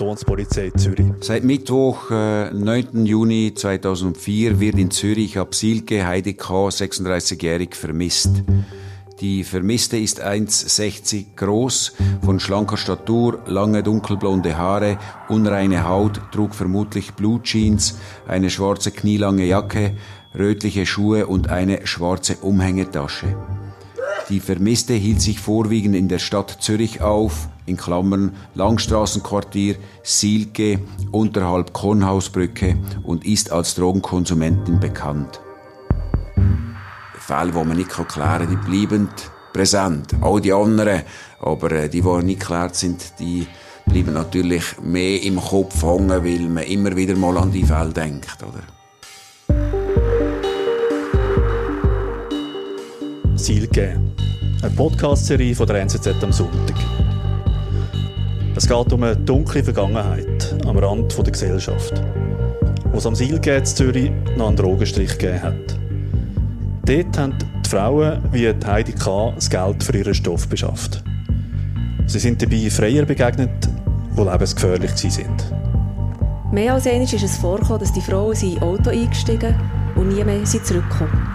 Kantonspolizei Zürich. Seit Mittwoch, äh, 9. Juni 2004, wird in Zürich ab Silke Heidi K., 36-jährig, vermisst. Die Vermisste ist 1,60 groß, von schlanker Statur, lange dunkelblonde Haare, unreine Haut, trug vermutlich Blutjeans, eine schwarze knielange Jacke, rötliche Schuhe und eine schwarze Umhängetasche. Die Vermisste hielt sich vorwiegend in der Stadt Zürich auf, in Klammern Langstraßenquartier, Silke, unterhalb Kornhausbrücke und ist als Drogenkonsumentin bekannt. Fälle, die man nicht klären kann, die bleiben präsent. Auch die anderen, aber äh, die, die nicht geklärt sind, die bleiben natürlich mehr im Kopf hängen, weil man immer wieder mal an die Fälle denkt, oder? Silke, eine Podcast-Serie von der NZZ am Sonntag. Es geht um eine dunkle Vergangenheit am Rand der Gesellschaft, wo es am Silke in Zürich noch einen Drogenstrich gegeben hat. Dort haben die Frauen wie die Heidi K. das Geld für ihren Stoff beschafft. Sie sind dabei Freier begegnet, die lebensgefährlich sind. Mehr als einmal ist es vorgekommen, dass die Frauen in ein Auto eingestiegen und nie mehr sind zurückgekommen.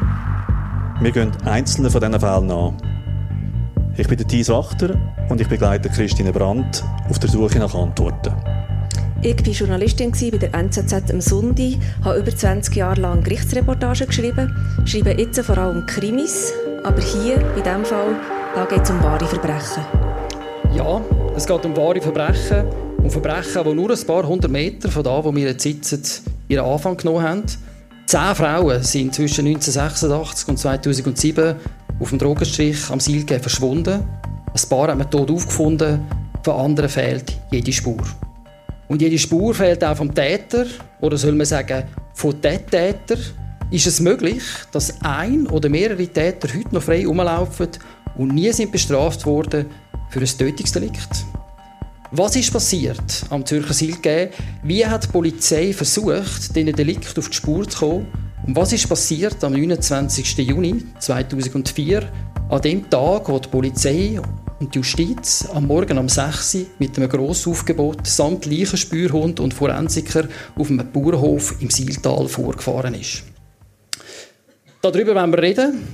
Wir gehen einzelne von diesen Fällen an. Ich bin der Thies Wachter und ich begleite Christine Brandt auf der Suche nach Antworten. Ich war Journalistin bei der NZZ am Sonntag, habe über 20 Jahre lang Gerichtsreportagen geschrieben, schreibe jetzt vor allem Krimis, aber hier, in diesem Fall, geht es um wahre Verbrechen. Ja, es geht um wahre Verbrechen, um Verbrechen, die nur ein paar hundert Meter von da, wo wir jetzt sitzen, ihren Anfang genommen haben. Zehn Frauen sind zwischen 1986 und 2007 auf dem Drogenstrich am Silke verschwunden. Ein paar haben wir tot aufgefunden, von anderen fehlt jede Spur. Und jede Spur fehlt auch vom Täter, oder soll man sagen, von den Täter. Ist es möglich, dass ein oder mehrere Täter heute noch frei rumlaufen und nie sind bestraft worden für ein Tötungsdelikt? Was ist passiert am Zürcher Silke? Wie hat die Polizei versucht, diesen Delikt auf die Spur zu kommen? Und was ist passiert am 29. Juni 2004, an dem Tag, wo die Polizei und die Justiz am Morgen um 6 Uhr mit einem Grossaufgebot samt Leichenspürhund und Forensiker auf einem Bauernhof im Siltal vorgefahren ist. Darüber wollen wir reden.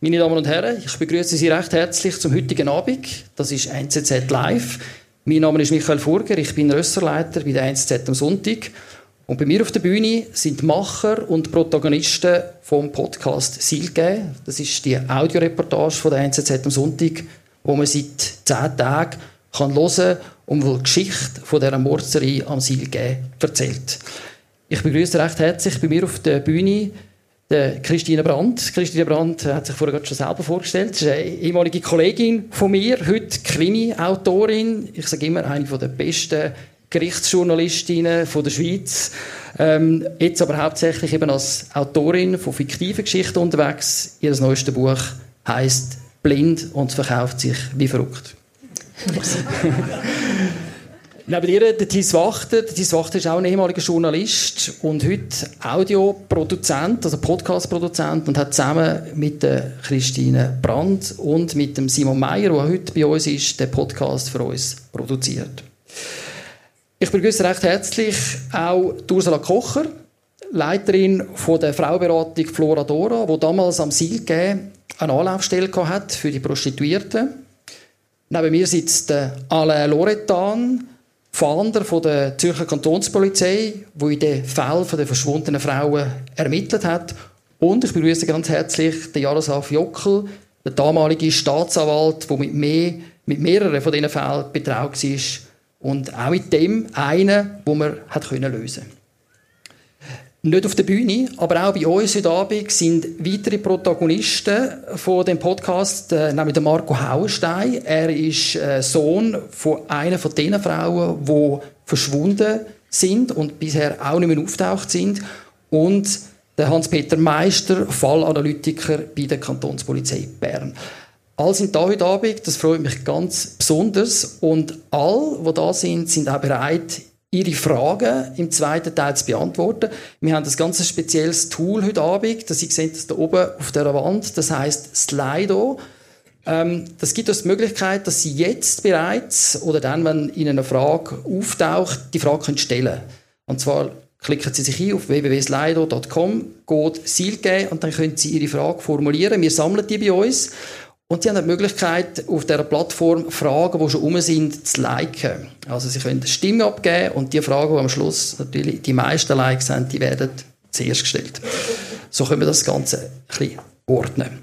Meine Damen und Herren, ich begrüße Sie recht herzlich zum heutigen Abend. Das ist NZZ Live. Mein Name ist Michael Furger, ich bin Rösserleiter bei der NZZ am Sonntag. Und bei mir auf der Bühne sind Macher und Protagonisten vom Podcast Silke. Das ist die Audioreportage von der NZZ am Sonntag wo man seit zehn Tagen kann hören und die Geschichte von dieser Mordserie am Silge erzählt. Ich begrüße recht herzlich bei mir auf der Bühne die Christine Brandt. Christine Brandt hat sich vorher schon selber vorgestellt. Sie ist eine ehemalige Kollegin von mir, heute Krimi-Autorin. Ich sage immer, eine der besten Gerichtsjournalistinnen der Schweiz. Ähm, jetzt aber hauptsächlich eben als Autorin von fiktiven Geschichten unterwegs. Ihr neuestes Buch heißt blind und verkauft sich wie verrückt. Neben ihr der Thies Wachter. Der Thies Wachter ist auch ein ehemaliger Journalist und heute Audioproduzent, also Podcastproduzent und hat zusammen mit der Christine Brandt und mit dem Simon Meyer, der heute bei uns ist, den Podcast für uns produziert. Ich begrüße recht herzlich auch Ursula Kocher, Leiterin von der Frauberatung Flora Dora, die damals am Silke eine Anlaufstelle hat für die Prostituierten. Neben mir sitzt Alain Loretan, Fahnder der Zürcher Kantonspolizei, der in den Fällen der verschwundenen Frauen ermittelt hat. Und ich begrüße ganz herzlich den Jaroslav Jockel, der damalige Staatsanwalt, der mit, mehr, mit mehreren von diesen Fällen betraut war. Und auch mit dem einen, den man hat lösen konnte. Nicht auf der Bühne, aber auch bei uns heute Abend sind weitere Protagonisten von dem Podcast, äh, nämlich Marco Hauenstein. Er ist äh, Sohn von einer von den Frauen, die verschwunden sind und bisher auch nicht mehr auftaucht sind. Und der Hans-Peter Meister, Fallanalytiker bei der Kantonspolizei Bern. Sind da heute Abend, das freut mich ganz besonders. Und alle, die da sind, sind auch bereit, Ihre Fragen im zweiten Teil zu beantworten. Wir haben ein ganz spezielles Tool heute Abend, das Sie sehen das da oben auf der Wand, das heißt Slido. Ähm, das gibt uns die Möglichkeit, dass Sie jetzt bereits oder dann, wenn Ihnen eine Frage auftaucht, die Frage können stellen Und zwar klicken Sie sich ein auf www.slido.com, geht Ziel geben und dann können Sie Ihre Frage formulieren. Wir sammeln die bei uns und Sie haben die Möglichkeit, auf dieser Plattform Fragen, die schon um sind, zu liken. Also Sie können eine Stimme abgeben und die Fragen, die am Schluss natürlich die meisten Likes haben, die werden zuerst gestellt. So können wir das Ganze ein bisschen ordnen.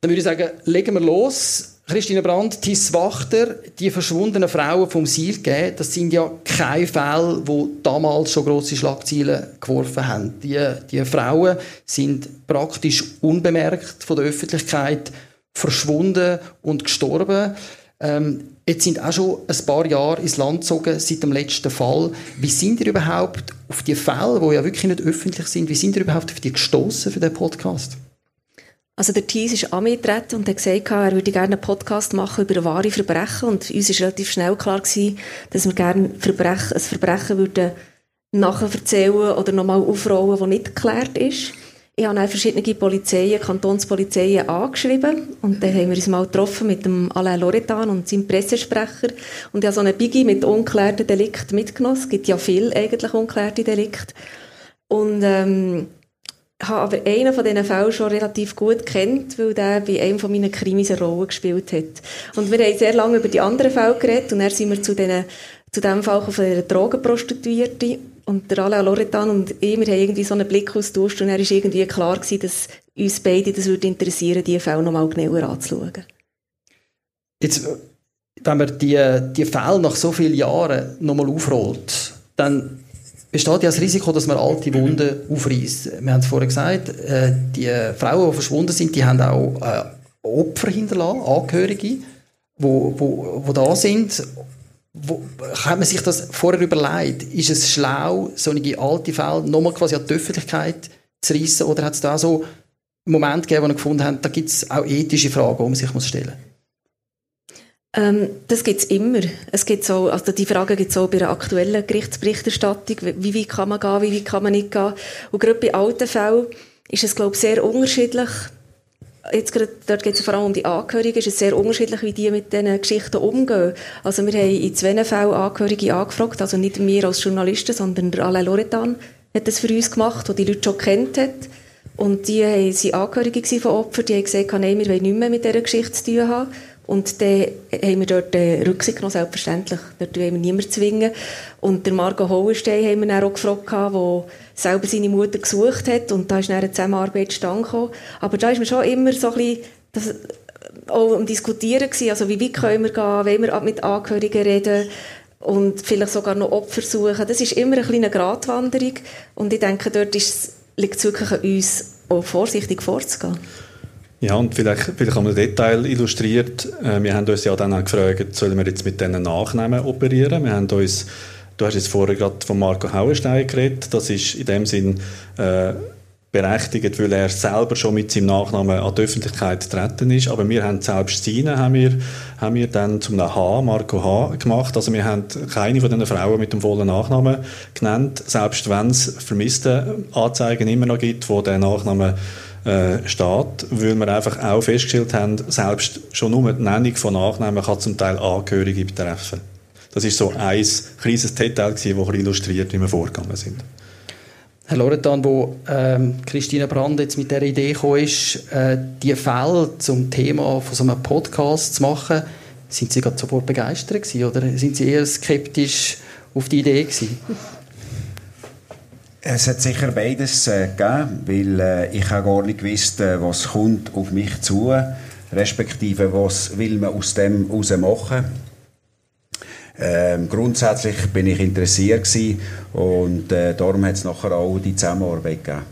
Dann würde ich sagen, legen wir los. Christine Brandt, Tis Wachter, die verschwundenen Frauen vom Silke, das sind ja keine Fälle, die damals schon grosse Schlagzeilen geworfen haben. Die, die Frauen sind praktisch unbemerkt von der Öffentlichkeit verschwunden und gestorben. Ähm, jetzt sind auch schon ein paar Jahre ins Land gezogen seit dem letzten Fall. Wie sind ihr überhaupt auf die Fälle, die ja wirklich nicht öffentlich sind, wie sind ihr überhaupt auf die gestoßen für den Podcast? Also der Thies ist angetreten und hat gesagt, er würde gerne einen Podcast machen über wahre Verbrechen und uns war relativ schnell klar gewesen, dass wir gerne Verbrechen, ein Verbrechen würden nachher erzählen oder nochmal aufrollen, das nicht geklärt ist. Ich habe dann verschiedene Polizeien, Kantonspolizeien angeschrieben und dann haben wir uns mal getroffen mit dem Alain Loretan und seinem Pressesprecher und ich habe so einen Biggie mit unklärten Delikten mitgenommen. Es gibt ja viel eigentlich unklärte Delikte. Und ähm, habe aber einen von diesen Fällen schon relativ gut kennt, weil der bei einem von meinen Krimis eine Rolle gespielt hat. Und wir haben sehr lange über die anderen Fälle geredet und dann sind wir zu, denen, zu dem Fall von einer Drogenprostituierten und der Alain Loretan und ich, wir haben irgendwie so einen Blick austauscht und er war irgendwie klar gewesen, dass uns beide das würde interessieren, diese Fälle nochmal genauer anzuschauen. Jetzt, wenn man die, die Fälle nach so vielen Jahren nochmal aufrollt, dann besteht ja das Risiko, dass man alte Wunden aufreißt. Wir haben es vorher gesagt, äh, die Frauen, die verschwunden sind, die haben auch äh, Opfer hinterlassen, Angehörige, wo, wo, wo da sind. Wo, hat man sich das vorher überlegt? Ist es schlau, solche alte Fälle nochmal quasi an die Öffentlichkeit zu reissen? Oder hat es da so Momente gegeben, wo man gefunden hat, da gibt es auch ethische Fragen, die man sich stellen muss? Ähm, das gibt's immer. Es gibt so, also die Frage es auch bei der aktuellen Gerichtsberichterstattung. Wie weit kann man gehen, wie weit kann man nicht gehen? Und gerade bei alten Fällen ist es, glaube ich, sehr unterschiedlich. Jetzt gerade, dort geht es vor allem um die Angehörigen, ist es sehr unterschiedlich, wie die mit diesen Geschichten umgehen. Also wir haben in zwei Fällen Angehörige angefragt, also nicht wir als Journalisten, sondern der Alain Loretan hat das für uns gemacht, der die Leute schon kennt hat. Und die waren Angehörige von Opfern, die haben gesagt, nein, wir wollen nicht mehr mit dieser Geschichte zu tun haben. Und dann haben wir dort äh, Rücksicht genommen, selbstverständlich. Dort wollen wir niemanden zwingen. Und der Marco Hohenstein haben wir dann auch gefragt, der selber seine Mutter gesucht hat. Und da ist dann eine Zusammenarbeit zustande Aber da ist mir schon immer so ein bisschen das, auch um Diskutieren gewesen. Also wie weit können wir gehen, wollen wir mit Angehörigen reden und vielleicht sogar noch Opfer suchen. Das ist immer eine kleine Gratwanderung. Und ich denke, dort liegt es wirklich an uns, auch vorsichtig vorzugehen. Ja, und vielleicht, vielleicht haben wir Detail illustriert. Äh, wir haben uns ja dann auch gefragt, sollen wir jetzt mit diesen Nachnamen operieren? Wir haben uns, du hast jetzt vorher gerade von Marco Hauenstein geredet, das ist in dem Sinn äh, berechtigt, weil er selber schon mit seinem Nachnamen an die Öffentlichkeit getreten ist. Aber wir haben selbst seine haben wir, haben wir dann zum H, Marco H, gemacht. Also wir haben keine von diesen Frauen mit dem vollen Nachnamen genannt, selbst wenn es vermisste Anzeigen immer noch gibt, wo der Nachname äh, steht, weil wir einfach auch festgestellt haben, selbst schon nur die Nennung von Nachnamen kann zum Teil Angehörige betreffen. Das ist so ein kleines Detail, das illustriert, wie wir vorgegangen sind. Herr Loretan, wo ähm, Christine Brand jetzt mit der Idee gekommen ist, äh, die Fälle zum Thema von so einem Podcast zu machen, sind Sie gerade sofort begeistert gewesen, oder sind Sie eher skeptisch auf die Idee gewesen? Es hat sicher beides äh, gegeben, weil äh, ich habe gar nicht gewusst, äh, was kommt auf mich zu, respektive was will man aus dem heraus machen. Ähm, grundsätzlich bin ich interessiert gewesen und äh, darum hat es nachher auch die Zusammenarbeit gegeben.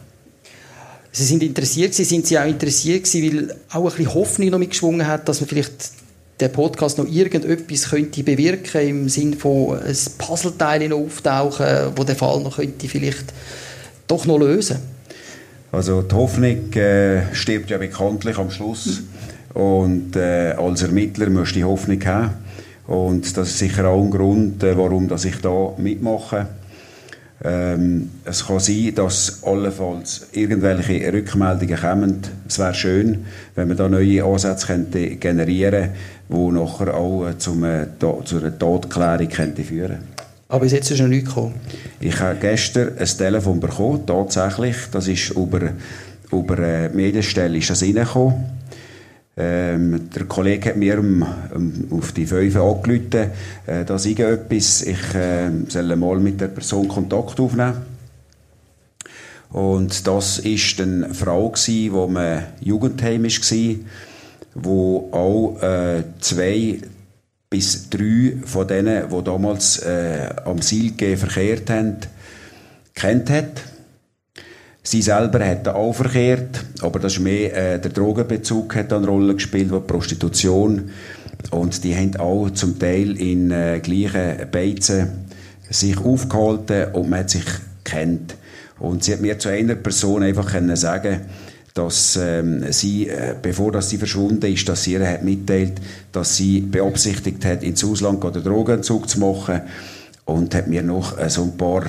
Sie sind interessiert gewesen, sind Sie auch interessiert weil auch ein bisschen Hoffnung noch mitgeschwungen hat, dass man vielleicht der Podcast noch irgendetwas könnte bewirken im Sinne von ein Puzzleteil auftauchen, wo der Fall noch könnte vielleicht doch noch lösen. Also die Hoffnung äh, stirbt ja bekanntlich am Schluss und äh, als Ermittler musst du die Hoffnung haben und das ist sicher auch ein Grund, äh, warum dass ich da mitmache. Ähm, es kann sein, dass allenfalls irgendwelche Rückmeldungen kommen. Es wäre schön, wenn man da neue Ansätze könnte generieren könnte, die nachher auch äh, zum, äh, zu einer Todklärung könnte führen Aber bis jetzt ist noch nichts gekommen. Ich habe gestern ein Telefon bekommen, tatsächlich. Das ist über, über eine Medienstelle ist das reingekommen. Ähm, der Kollege hat mir um, um, auf die fünf angerufen, äh, da sei etwas, ich äh, soll mal mit der Person Kontakt aufnehmen. Und das ist eine Frau die man Jugendheim war, wo auch äh, zwei bis drei von denen, die damals äh, am Silke verkehrt haben, kennt hat. Sie selber hat auch verkehrt, aber das ist mehr, äh, der Drogenbezug hat eine Rolle gespielt, die Prostitution. Und die haben auch zum Teil in äh, gleichen Beizen sich aufgehalten und man hat sich kennt. Und sie hat mir zu einer Person einfach können sagen, dass ähm, sie, äh, bevor dass sie verschwunden ist, dass sie ihr hat mitteilt, dass sie beabsichtigt hat, ins Ausland oder Drogenentzug zu machen und hat mir noch äh, so ein paar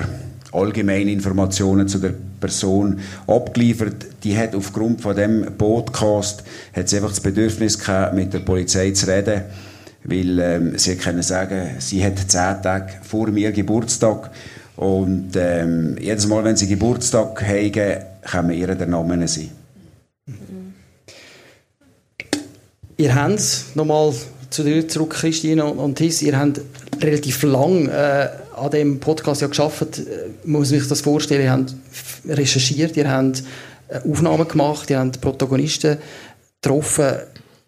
allgemeine Informationen zu der Person abgeliefert. Die hat aufgrund von dem Podcast hat einfach das Bedürfnis gehabt, mit der Polizei zu reden, weil ähm, sie können sagen, sie hat zehn Tage vor mir Geburtstag und ähm, jedes Mal, wenn sie Geburtstag haben, kann man ihr der Name sein. Ihr habt nochmal zu dir zurück, Christine und Hiss, ihr habt relativ lang äh, an dem Podcast ja geschafft, äh, muss man sich das vorstellen, ihr habt recherchiert, ihr habt äh, Aufnahmen gemacht, ihr habt Protagonisten getroffen,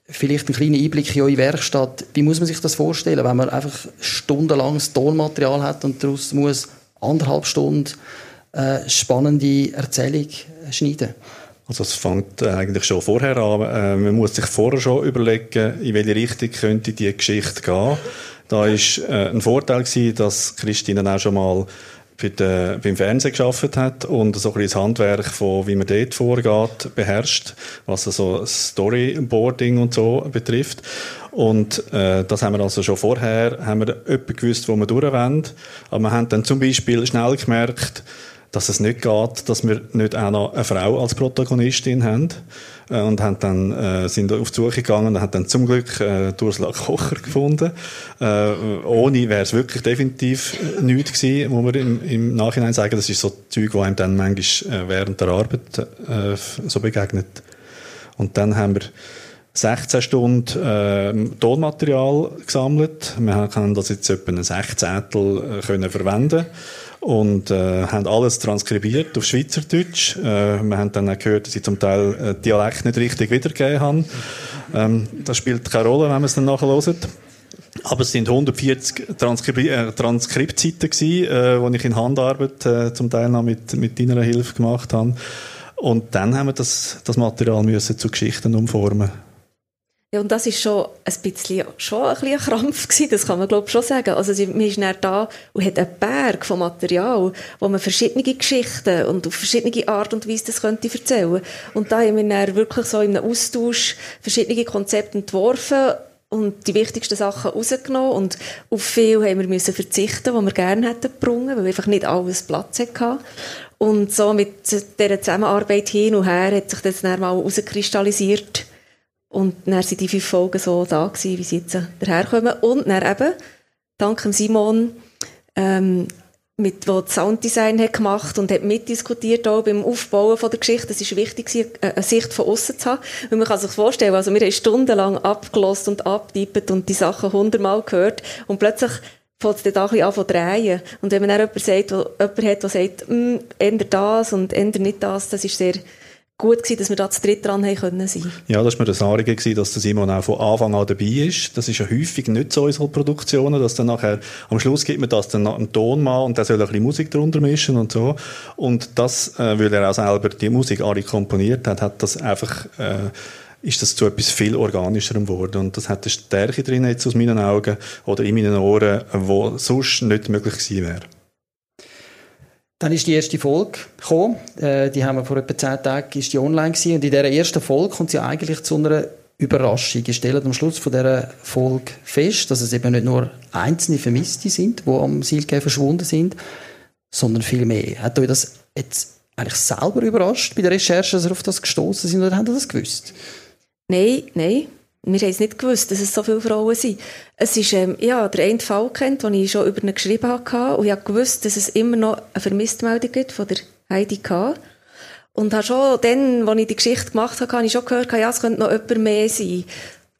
vielleicht einen kleinen Einblick in eure Werkstatt. Wie muss man sich das vorstellen, wenn man einfach stundenlanges Tonmaterial hat und daraus muss anderthalb Stunden äh, spannende Erzählung schneiden? Also es fängt eigentlich schon vorher an. Äh, man muss sich vorher schon überlegen, in welche Richtung könnte die Geschichte gehen. Da ist äh, ein Vorteil gewesen, dass Christine auch schon mal bei der, beim Fernsehen geschafft hat und so ein bisschen das Handwerk von, wie man dort vorgeht, beherrscht, was also Storyboarding und so betrifft. Und äh, das haben wir also schon vorher, haben wir etwa gewusst, wo wir durchwollen. Aber wir haben dann zum Beispiel schnell gemerkt, dass es nicht geht, dass wir nicht auch noch eine Frau als Protagonistin haben. Äh, und haben dann, äh, sind auf die Suche gegangen und haben dann zum Glück äh, Ursula Kocher gefunden. Äh, ohne wäre es wirklich definitiv nichts gewesen, muss man im, im Nachhinein sagen. Das ist so Zeug, wo einem dann manchmal äh, während der Arbeit äh, so begegnet. Und dann haben wir 16 Stunden äh, Tonmaterial gesammelt. Wir können das jetzt etwa ein Sechzehntel äh, können verwenden und äh, haben alles transkribiert auf Schweizerdeutsch. Äh, wir haben dann auch gehört, dass sie zum Teil äh, Dialekt nicht richtig wiedergegeben haben. Ähm, das spielt keine Rolle, wenn man es dann nachhört. Aber es sind 140 Transkri äh, Transkriptseiten gewesen, äh, die ich in Handarbeit äh, zum Teil noch mit, mit deiner Hilfe gemacht habe. Und dann haben wir das, das Material müssen zu Geschichten umformen. Ja, und das ist schon ein bisschen, schon ein, bisschen ein Krampf gewesen, das kann man glaube ich schon sagen. Also man ist dann da und hat einen Berg von Material, wo man verschiedene Geschichten und auf verschiedene Art und Weise das könnte erzählen. Und da haben wir dann wirklich so in einem Austausch verschiedene Konzepte entworfen und die wichtigsten Sachen rausgenommen und auf viel haben wir müssen verzichten, was wir gerne hätten gebrungen, weil einfach nicht alles Platz hatten. Und so mit dieser Zusammenarbeit hin und her hat sich das dann mal herauskristallisiert, und dann sind die fünf Folgen so da gewesen, wie sie jetzt daherkommen. Und dann eben, dank Simon, ähm, mit, wo das Sounddesign hat gemacht und hat mitdiskutiert auch beim Aufbauen von der Geschichte. Es ist wichtig, äh, eine Sicht von außen zu haben. Weil man kann sich vorstellen, also wir haben stundenlang abgelost und abgetippt und die Sachen hundertmal gehört und plötzlich fängt es dann ein bisschen an zu drehen. Und wenn man dann jemand, sagt, wo, jemand hat, der sagt, mm, ändert das und ändert nicht das, das ist sehr gut gewesen, dass wir da zu dritt dran haben können sein. Ja, das war mir das Anliegen gewesen, dass der Simon auch von Anfang an dabei ist. Das ist ja häufig nicht so in so Produktionen, dass dann nachher, am Schluss gibt man das dann einen Ton mal und der soll ein bisschen Musik drunter mischen und so. Und das, äh, weil er auch selber die Musik alle komponiert hat, hat das einfach, äh, ist das zu etwas viel organischerem geworden. Und das hat eine Stärke drin jetzt aus meinen Augen oder in meinen Ohren, wo sonst nicht möglich gewesen wäre. Dann ist die erste Folge gekommen. Äh, die haben wir vor etwa zehn Tagen ist die online gewesen. Und in dieser ersten Folge kommt sie eigentlich zu einer Überraschung. Ich stelle am Schluss von dieser Folge fest, dass es eben nicht nur einzelne Vermisste sind, die am Silke verschwunden sind, sondern viel mehr. Hat euch das jetzt eigentlich selber überrascht bei der Recherche, dass ihr auf das gestoßen sind oder habt ihr das gewusst? Nein, nein. Wir haben es nicht gewusst, dass es so viele Frauen sind. Es ist, ähm, ja, der eine Fall kennt, den ich schon über ihn geschrieben habe, und ich habe gewusst, dass es immer noch eine Vermisstmeldung gibt von der Heidi K. Und habe schon dann, als ich die Geschichte gemacht habe, habe ich schon gehört, ja, es könnte noch jemand mehr sein.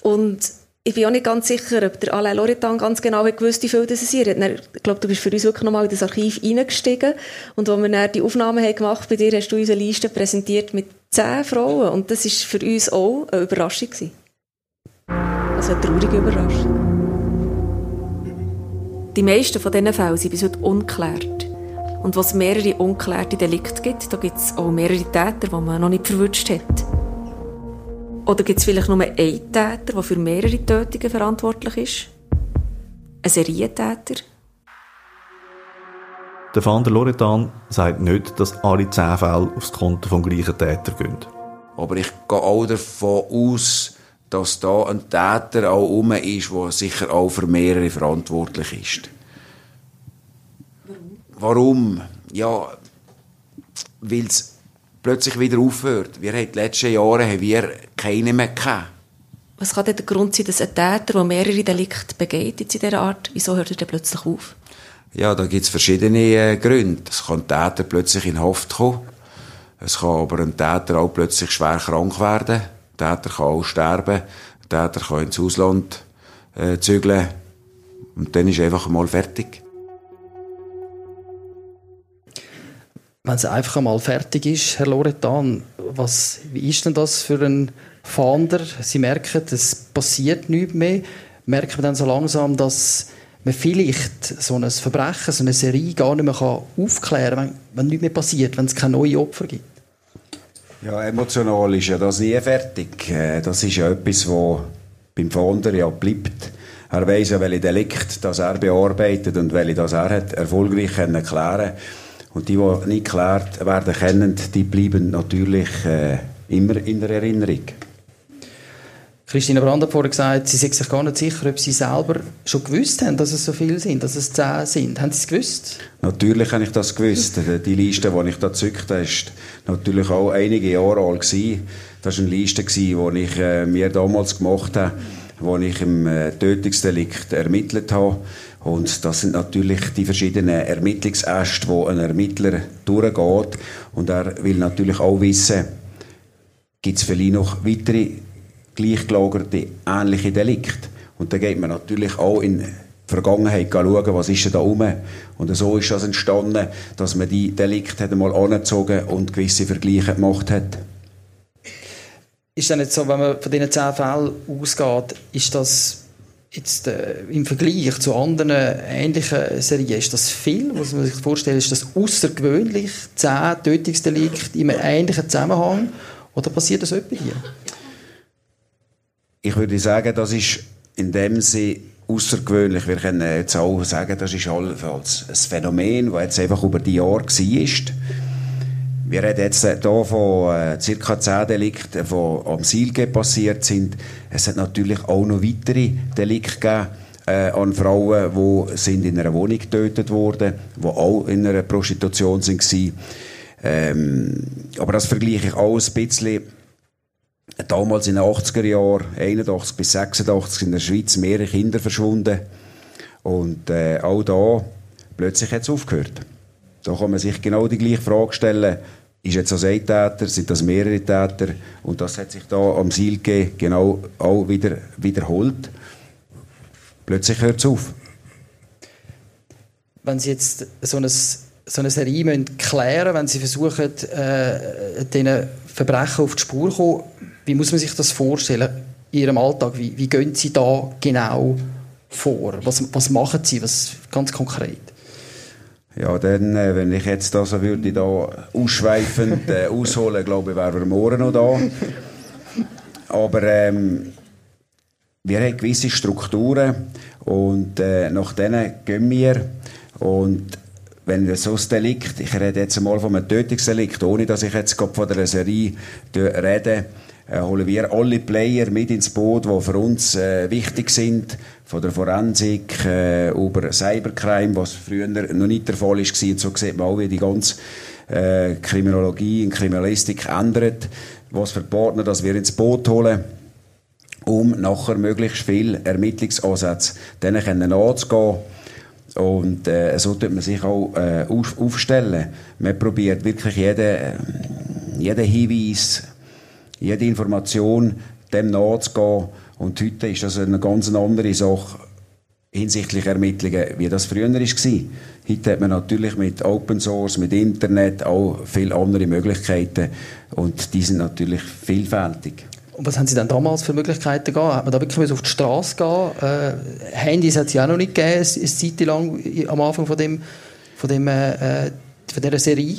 Und ich bin auch nicht ganz sicher, ob der Alain Loretan ganz genau hat gewusst, wie viel das ist. Ich glaube, du bist für uns wirklich nochmal in das Archiv reingestiegen. Und als wir dann die Aufnahmen haben gemacht bei dir, hast du uns eine Liste präsentiert mit zehn Frauen. Und das war für uns auch eine Überraschung. Gewesen. Also eine traurige Überraschung. Die meisten von diesen Fällen sind bis heute ungeklärt. Und was mehrere ungeklärte Delikte gibt, da gibt es auch mehrere Täter, die man noch nicht verwünscht hat. Oder gibt es vielleicht nur einen Täter, der für mehrere Tötungen verantwortlich ist? Ein Serientäter? Der Van der Loretan sagt nicht, dass alle zehn Fälle aufs Konto vom gleichen Täter gehen. Aber ich gehe auch davon aus, dass da ein Täter auch rum ist, der sicher auch für mehrere verantwortlich ist. Warum? Warum? Ja, weil es plötzlich wieder aufhört. Wir haben die letzten Jahre haben wir keine mehr gehabt. Was kann denn der Grund sein, dass ein Täter, der mehrere Delikte begeht in dieser Art, wieso hört er denn plötzlich auf? Ja, da gibt es verschiedene äh, Gründe. Es kann ein Täter plötzlich in Haft kommen. Es kann aber ein Täter auch plötzlich schwer krank werden. Der Täter kann auch sterben. Der Täter kann ins Ausland äh, zügeln. Und dann ist einfach mal fertig. wenn es einfach einmal fertig ist, Herr Loretan, was, wie ist denn das für einen Fahnder? Sie merken, es passiert nichts mehr. Merkt man dann so langsam, dass man vielleicht so ein Verbrechen, so eine Serie gar nicht mehr aufklären kann, wenn, wenn nichts mehr passiert, wenn es keine neuen Opfer gibt? Ja, emotional ist ja das nie fertig. Äh, das ist ja etwas, was beim Fahnder ja bleibt. Er weiß ja, welche Delikt das er bearbeitet und welche das er hat erfolgreich klären kann. Und die, die nicht geklärt werden können, die bleiben natürlich äh, immer in der Erinnerung. Christine Brand hat vorhin gesagt, sie sind sich gar nicht sicher, ob sie selber schon gewusst haben, dass es so viele sind, dass es zehn sind. Haben sie es gewusst? Natürlich habe ich das gewusst. Die Liste, die ich da gezückt habe, ist natürlich auch einige Jahre alt gewesen. Das war eine Liste, die ich äh, mir damals gemacht habe, wo ich im äh, Tötungsdelikt ermittelt habe. Und das sind natürlich die verschiedenen Ermittlungsäste, wo ein Ermittler durchgeht. Und er will natürlich auch wissen, gibt es vielleicht noch weitere gleichgelagerte, ähnliche Delikte. Und da geht man natürlich auch in die Vergangenheit schauen, was ist da rum. Und so ist das entstanden, dass man die Delikte einmal angezogen und gewisse Vergleiche gemacht hat. Ist das nicht so, wenn man von diesen zehn Fällen ausgeht, ist das Jetzt, äh, Im Vergleich zu anderen ähnlichen Serien ist das viel, was man sich vorstellt, ist das außergewöhnlich, zehn Tötungsdelikte in einem ähnlichen Zusammenhang, oder passiert das etwa hier? Ich würde sagen, das ist in dem Sinne außergewöhnlich. Wir können jetzt auch sagen, das ist allenfalls ein Phänomen, das jetzt einfach über die Jahre war. Wir reden jetzt hier von äh, ca. 10 Delikten, die am Silge passiert sind. Es hat natürlich auch noch weitere Delikte gegeben äh, an Frauen, die sind in einer Wohnung getötet wurden, die auch in einer Prostitution waren. Ähm, aber das vergleiche ich auch ein bisschen. Damals in den 80er Jahren, 81 bis 86, in der Schweiz mehrere Kinder verschwunden. Und äh, auch da, plötzlich hat es aufgehört. Da kann man sich genau die gleiche Frage stellen, ist jetzt das ein Täter, sind das mehrere Täter? Und das hat sich da am Silke genau auch wieder wiederholt. Plötzlich hört es auf. Wenn Sie jetzt so eine, so eine Serie müssen klären wenn Sie versuchen, äh, diesen Verbrechen auf die Spur zu kommen, wie muss man sich das vorstellen in Ihrem Alltag? Wie, wie gehen Sie da genau vor? Was, was machen Sie was, ganz konkret? Ja, dann, äh, wenn ich jetzt da so würde, da ausschweifend äh, ausholen, glaube ich, wären wir morgen noch da. Aber ähm, wir haben gewisse Strukturen und äh, nach denen gehen wir. Und wenn so ein Delikt, ich rede jetzt mal von einem Tötungsdelikt, ohne dass ich jetzt von der Serie rede, äh, holen wir alle Player mit ins Boot, die für uns äh, wichtig sind, von der Forensik äh, über Cybercrime, was früher noch nicht der Fall ist. Und so sieht man auch, wie die ganze äh, Kriminologie und Kriminalistik ändert, was für Partner dass wir ins Boot holen um nachher möglichst viel Ermittlungsansätze denen anzugehen und äh, so tut man sich auch äh, auf, aufstellen. Man probiert wirklich jeden, äh, jeden Hinweis, jede Information dem nachzugehen. Und heute ist das eine ganz andere Sache hinsichtlich Ermittlungen, wie das früher war. Heute hat man natürlich mit Open Source, mit Internet auch viele andere Möglichkeiten und die sind natürlich vielfältig. Und was haben Sie dann damals für Möglichkeiten gehabt? Hat man da wirklich auf die Straße gehen? Äh, Handys hat es ja auch noch nicht gegeben, eine Zeit lang am Anfang von, dem, von, dem, äh, von dieser Serie.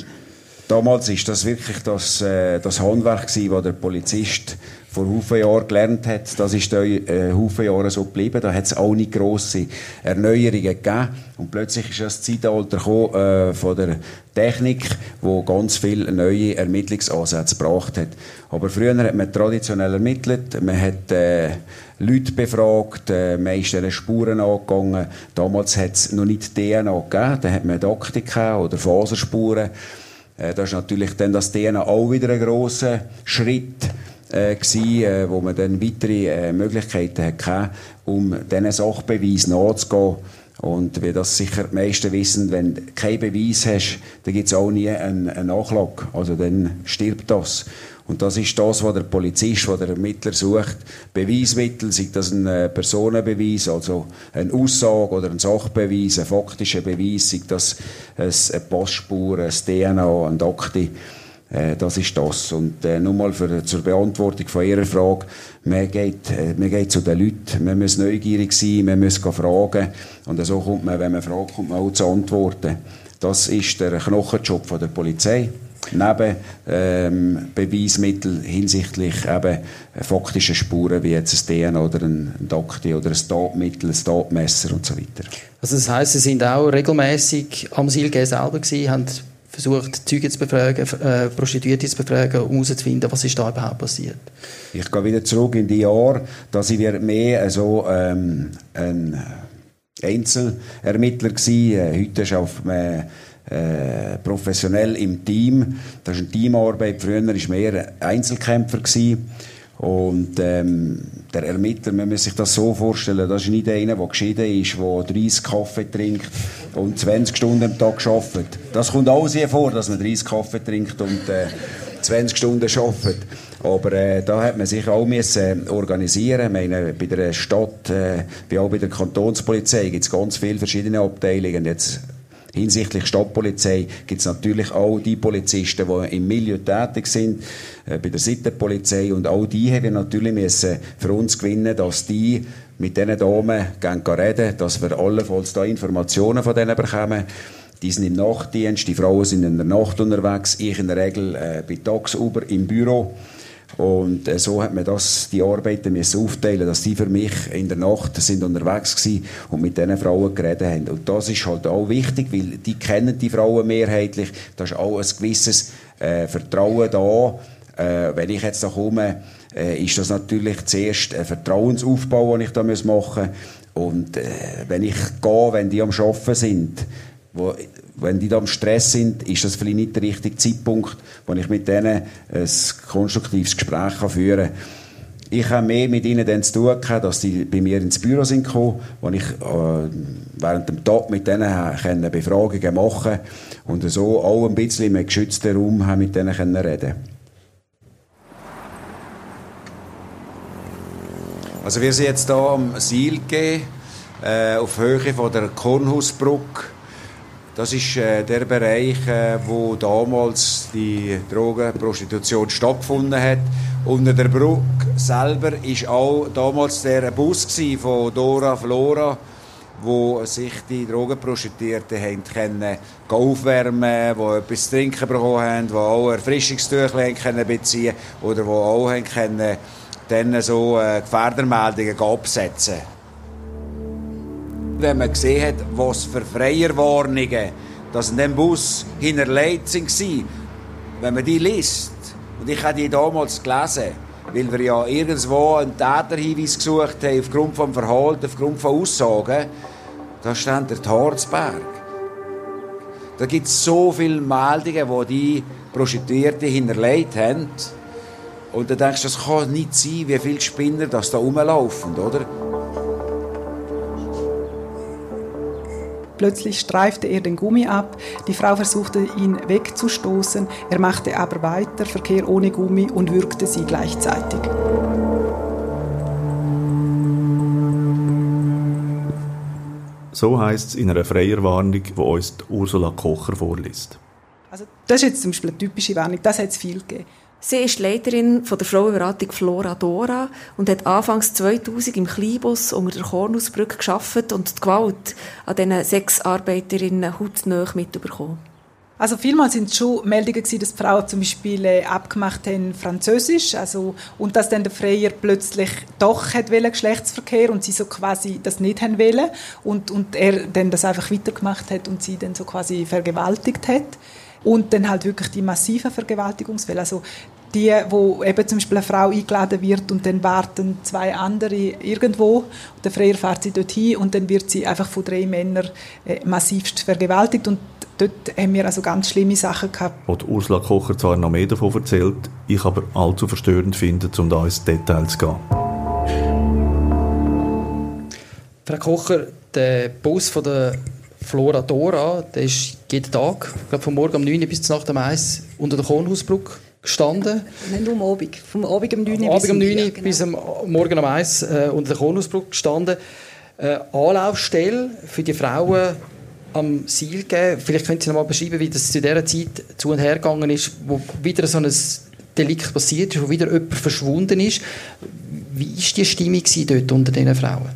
Damals war das wirklich das, äh, das Handwerk gewesen, das der Polizist vor Haufen Jahren gelernt hat. Das ist da äh, Haufen so geblieben. Da hat es auch nicht grosse Erneuerungen gegeben. Und plötzlich ist das Zeitalter gekommen, äh, von der Technik, wo ganz viele neue Ermittlungsansätze gebracht hat. Aber früher hat man traditionell ermittelt. Man hat äh, Leute befragt, äh, man ist diesen Spuren angegangen. Damals hat es noch nicht DNA gegeben. Da hat man Daktika oder Faserspuren. Äh, das ist natürlich dann das DNA auch wieder ein grosser Schritt äh, gewesen, äh, wo man dann weitere Möglichkeiten hatte, um diesen Sachbeweis nachzugehen. Und wie das sicher die meisten wissen, wenn du keinen Beweis hast, dann gibt es auch nie einen, einen Nachschlag. Also dann stirbt das. Und das ist das, was der Polizist, was der Ermittler sucht. Beweismittel, sei das ein äh, Personenbeweis, also eine Aussage oder ein Sachbeweis, ein faktischer Beweis, sei das eine Passspur, ein DNA, ein Akte. Äh, das ist das. Und äh, nur mal für, zur Beantwortung von Ihrer Frage. Man geht, äh, man geht zu den Leuten. Man muss neugierig sein, man muss fragen. Und so kommt man, wenn man fragt, kommt man auch zu antworten. Das ist der Knochenjob von der Polizei. Neben ähm, Beweismittel hinsichtlich eben faktischen Spuren wie jetzt ein DNA oder ein Dakti oder ein Tatmittel, ein Tatmesser und so weiter. Also das heisst, Sie sind auch regelmäßig am Silge selber gewesen, haben versucht, Zeugen zu befragen, äh, Prostituierte zu befragen, um herauszufinden, was ist da überhaupt passiert. Ich gehe wieder zurück in die Jahre, dass ich mehr so ähm, ein Einzelermittler war. Äh, heute ist man äh, professionell im Team. Das ist eine Teamarbeit. Früher war mehr Einzelkämpfer. Gewesen. Und ähm, der Ermittler, man muss sich das so vorstellen, das ist nicht einer, der geschieden ist, der 30 Kaffee trinkt und 20 Stunden am Tag arbeitet. Das kommt auch sehr vor, dass man 30 Kaffee trinkt und äh, 20 Stunden arbeitet. Aber äh, da hat man sich auch müssen äh, organisieren. Ich meine, bei der Stadt, äh, wie auch bei der Kantonspolizei, gibt es ganz viele verschiedene Abteilungen. Jetzt Hinsichtlich Stadtpolizei gibt es natürlich auch die Polizisten, die im Milieu tätig sind, äh, bei der Sittenpolizei. Und auch die haben wir natürlich müssen für uns gewinnen, dass die mit diesen Damen gehen reden, dass wir allenfalls da Informationen von denen bekommen. Die sind im Nachtdienst, die Frauen sind in der Nacht unterwegs, ich in der Regel äh, bei tagsüber im Büro. Und äh, so hat man das, die Arbeiten müssen aufteilen, dass die für mich in der Nacht sind unterwegs waren und mit diesen Frauen geredet haben. Und das ist halt auch wichtig, weil die kennen die Frauen mehrheitlich. Da ist auch ein gewisses äh, Vertrauen da. Äh, wenn ich jetzt da komme, äh, ist das natürlich zuerst ein Vertrauensaufbau, den ich da machen muss. Und äh, wenn ich gehe, wenn die am Arbeiten sind, wo, wenn die da im Stress sind, ist das vielleicht nicht der richtige Zeitpunkt, wo ich mit denen ein konstruktives Gespräch führen kann. Ich habe mehr mit ihnen dann zu tun gehabt, dass sie bei mir ins Büro sind gekommen, wo ich äh, während dem Tag mit denen können Befragungen machen und so auch ein bisschen einem geschützten Raum mit denen können reden Also wir sind jetzt hier am Sielge, äh, auf Höhe von der Kornhausbrücke das ist äh, der Bereich, äh, wo damals die Drogenprostitution stattgefunden hat. Unter der Brücke selber ist auch damals der Bus von Dora Flora, wo sich die Drogenprostituierten haben können aufwärmen, wo etwas zu trinken bekommen haben, wo auch Erfrischungstücher können beziehen oder wo auch haben können dann so äh, Gefährdermeldungen absetzen wenn man gesehen hat, was für Freierwarnungen dass in dem Bus hinterlegt waren, wenn man die liest, und ich habe die damals gelesen, weil wir ja irgendwo einen Täterhinweis gesucht haben, aufgrund vom Verhalten, aufgrund von Aussagen, da stand der Torzberg. Da gibt es so viele Meldungen, wo die Prostituierten hinterlegt haben. Und dann denkst du, das kann nicht sein, wie viele Spinner das da rumlaufen, oder? Plötzlich streifte er den Gummi ab. Die Frau versuchte, ihn wegzustoßen. Er machte aber weiter Verkehr ohne Gummi und würgte sie gleichzeitig. So heißt es in einer Freierwarnung, die uns Ursula Kocher vorliest. Also das ist jetzt zum Beispiel eine typische Warnung. Das hat es viel gegeben. Sie ist Leiterin von der Frauenberatung Flora Dora und hat anfangs 2000 im Kleinbus unter der Kornusbrücke geschafft und die Gewalt an diesen Sexarbeiterinnen hautnah mitbekommen. Also vielmal sind schon Meldungen gewesen, dass Frauen zum Beispiel äh, abgemacht haben Französisch, also und dass dann der Freier plötzlich doch hat wollen, Geschlechtsverkehr und sie so quasi das nicht haben wollen und und er dann das einfach weitergemacht hat und sie dann so quasi vergewaltigt hat. Und dann halt wirklich die massiven Vergewaltigungsfälle. Also die, wo eben zum Beispiel eine Frau eingeladen wird und dann warten zwei andere irgendwo und der Freier fährt sie dorthin und dann wird sie einfach von drei Männern äh, massivst vergewaltigt und dort haben wir also ganz schlimme Sachen gehabt. Wo Ursula Kocher zwar noch mehr davon erzählt, ich aber allzu verstörend finde, um da ins Detail zu gehen. Frau Kocher, der Bus von der Flora Dora, der ist jeden Tag, ich glaube, vom Morgen um 9 Uhr bis zur Nacht um 1 unter der Kornhausbrücke gestanden. Nicht nur am Abend, vom Abend um 9 Uhr bis, um 9 Uhr, genau. bis am Morgen um 1 äh, unter der Kornhausbrücke gestanden. Äh, Anlaufstelle für die Frauen am Ziel geben. Vielleicht können Sie noch mal beschreiben, wie das zu dieser Zeit zu und her gegangen ist, wo wieder so ein Delikt passiert ist, wo wieder jemand verschwunden ist. Wie war die Stimmung dort unter diesen Frauen?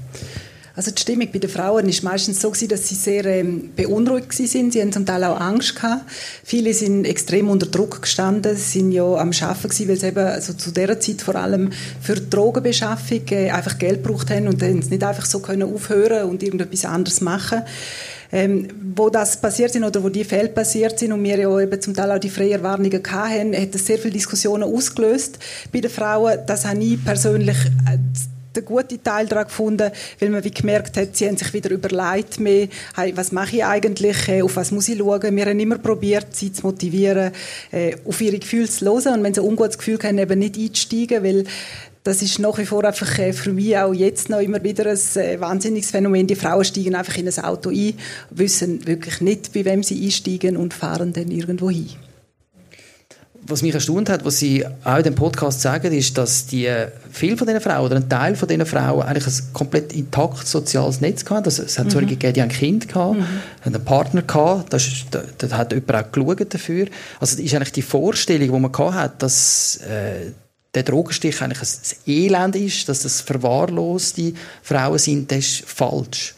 Also die Stimmung bei den Frauen ist meistens so gewesen, dass sie sehr ähm, beunruhigt sind. Sie haben zum Teil auch Angst gehabt. Viele sind extrem unter Druck gestanden, sind ja am Arbeiten gewesen, weil sie eben also zu dieser Zeit vor allem für die Drogenbeschaffung äh, einfach Geld gebraucht haben und dann nicht einfach so können aufhören und irgendetwas anderes machen. Ähm, wo das passiert sind oder wo die Fälle passiert sind und wir ja eben zum Teil auch die freie Warnungen hatten, hat das sehr viele Diskussionen ausgelöst bei den Frauen. Das habe ich persönlich äh, den guten Teil daran gefunden, weil man wie gemerkt hat, sie haben sich wieder überlegt mehr, hey, was mache ich eigentlich, äh, auf was muss ich schauen. Wir haben immer probiert, sie zu motivieren, äh, auf ihre Gefühle zu hören und wenn sie ein ungutes Gefühl haben, eben nicht einzusteigen, weil das ist nach wie vor einfach äh, für mich auch jetzt noch immer wieder ein wahnsinniges Phänomen. Die Frauen steigen einfach in ein Auto ein, wissen wirklich nicht, bei wem sie einsteigen und fahren dann irgendwo hin was mich erstaunt hat, was Sie auch in dem Podcast sagen, ist, dass die, viele von diesen Frauen oder ein Teil von diesen Frauen eigentlich ein komplett intakt soziales Netz hatten. Also, es hat mhm. solche gegeben, die haben ein Kind gehabt, mhm. einen Partner gehabt, das, da, da hat jemand auch geschaut dafür. Also, das ist eigentlich die Vorstellung, die man gehabt hat, dass, äh, der Drogenstich eigentlich ein Elend ist, dass das verwahrloste Frauen sind, das ist falsch.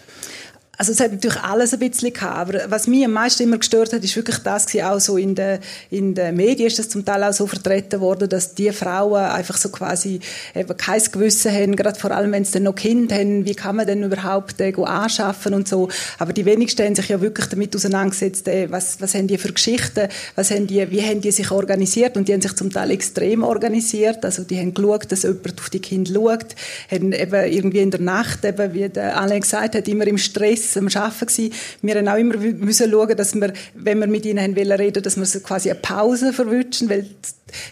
Also es hat natürlich alles ein bisschen gehabt, aber was mich am meisten immer gestört hat, ist wirklich das gewesen, auch so in den in den Medien ist das zum Teil auch so vertreten worden, dass die Frauen einfach so quasi eben kein Gewissen haben, gerade vor allem wenn sie dann noch Kind haben, wie kann man denn überhaupt äh, anschaffen und so. Aber die wenigsten haben sich ja wirklich damit auseinandergesetzt, äh, was, was haben die für Geschichten, was haben die, wie haben die sich organisiert und die haben sich zum Teil extrem organisiert, also die haben geschaut, dass jemand auf die Kinder schaut, haben eben irgendwie in der Nacht, eben, wie der Alain gesagt hat, immer im Stress Stress am Arbeiten gewesen. Wir haben auch immer müssen schauen, dass wir, wenn wir mit ihnen reden dass wir quasi eine Pause verwünschen, weil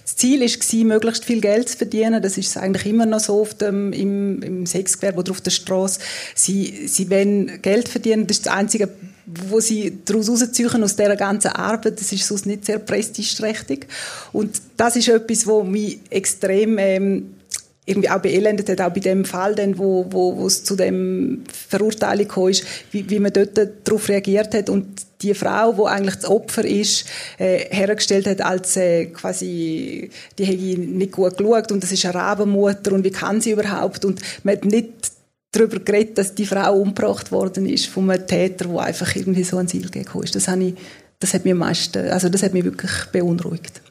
das Ziel war, möglichst viel Geld zu verdienen. Das ist eigentlich immer noch so dem, im, im Sexgewerbe oder auf der Straße. Sie, sie wollen Geld verdienen. Das ist das Einzige, wo sie daraus rausziehen aus dieser ganzen Arbeit. Das ist sonst nicht sehr prestigeträchtig. Und das ist etwas, was mich extrem ähm, irgendwie auch beelendet hat, auch bei dem Fall, dann, wo, wo, wo es zu dem Verurteilung kam, wie, wie man dort darauf reagiert hat und die Frau, wo eigentlich das Opfer ist, äh, hergestellt hat als äh, quasi, die hätte nicht gut geschaut und das ist eine Rabenmutter und wie kann sie überhaupt und man hat nicht darüber geredet, dass die Frau umgebracht worden ist von einem Täter, der einfach irgendwie so ans Ziel gekommen ist. Das, ich, das hat mich am meisten, also das hat mich wirklich beunruhigt.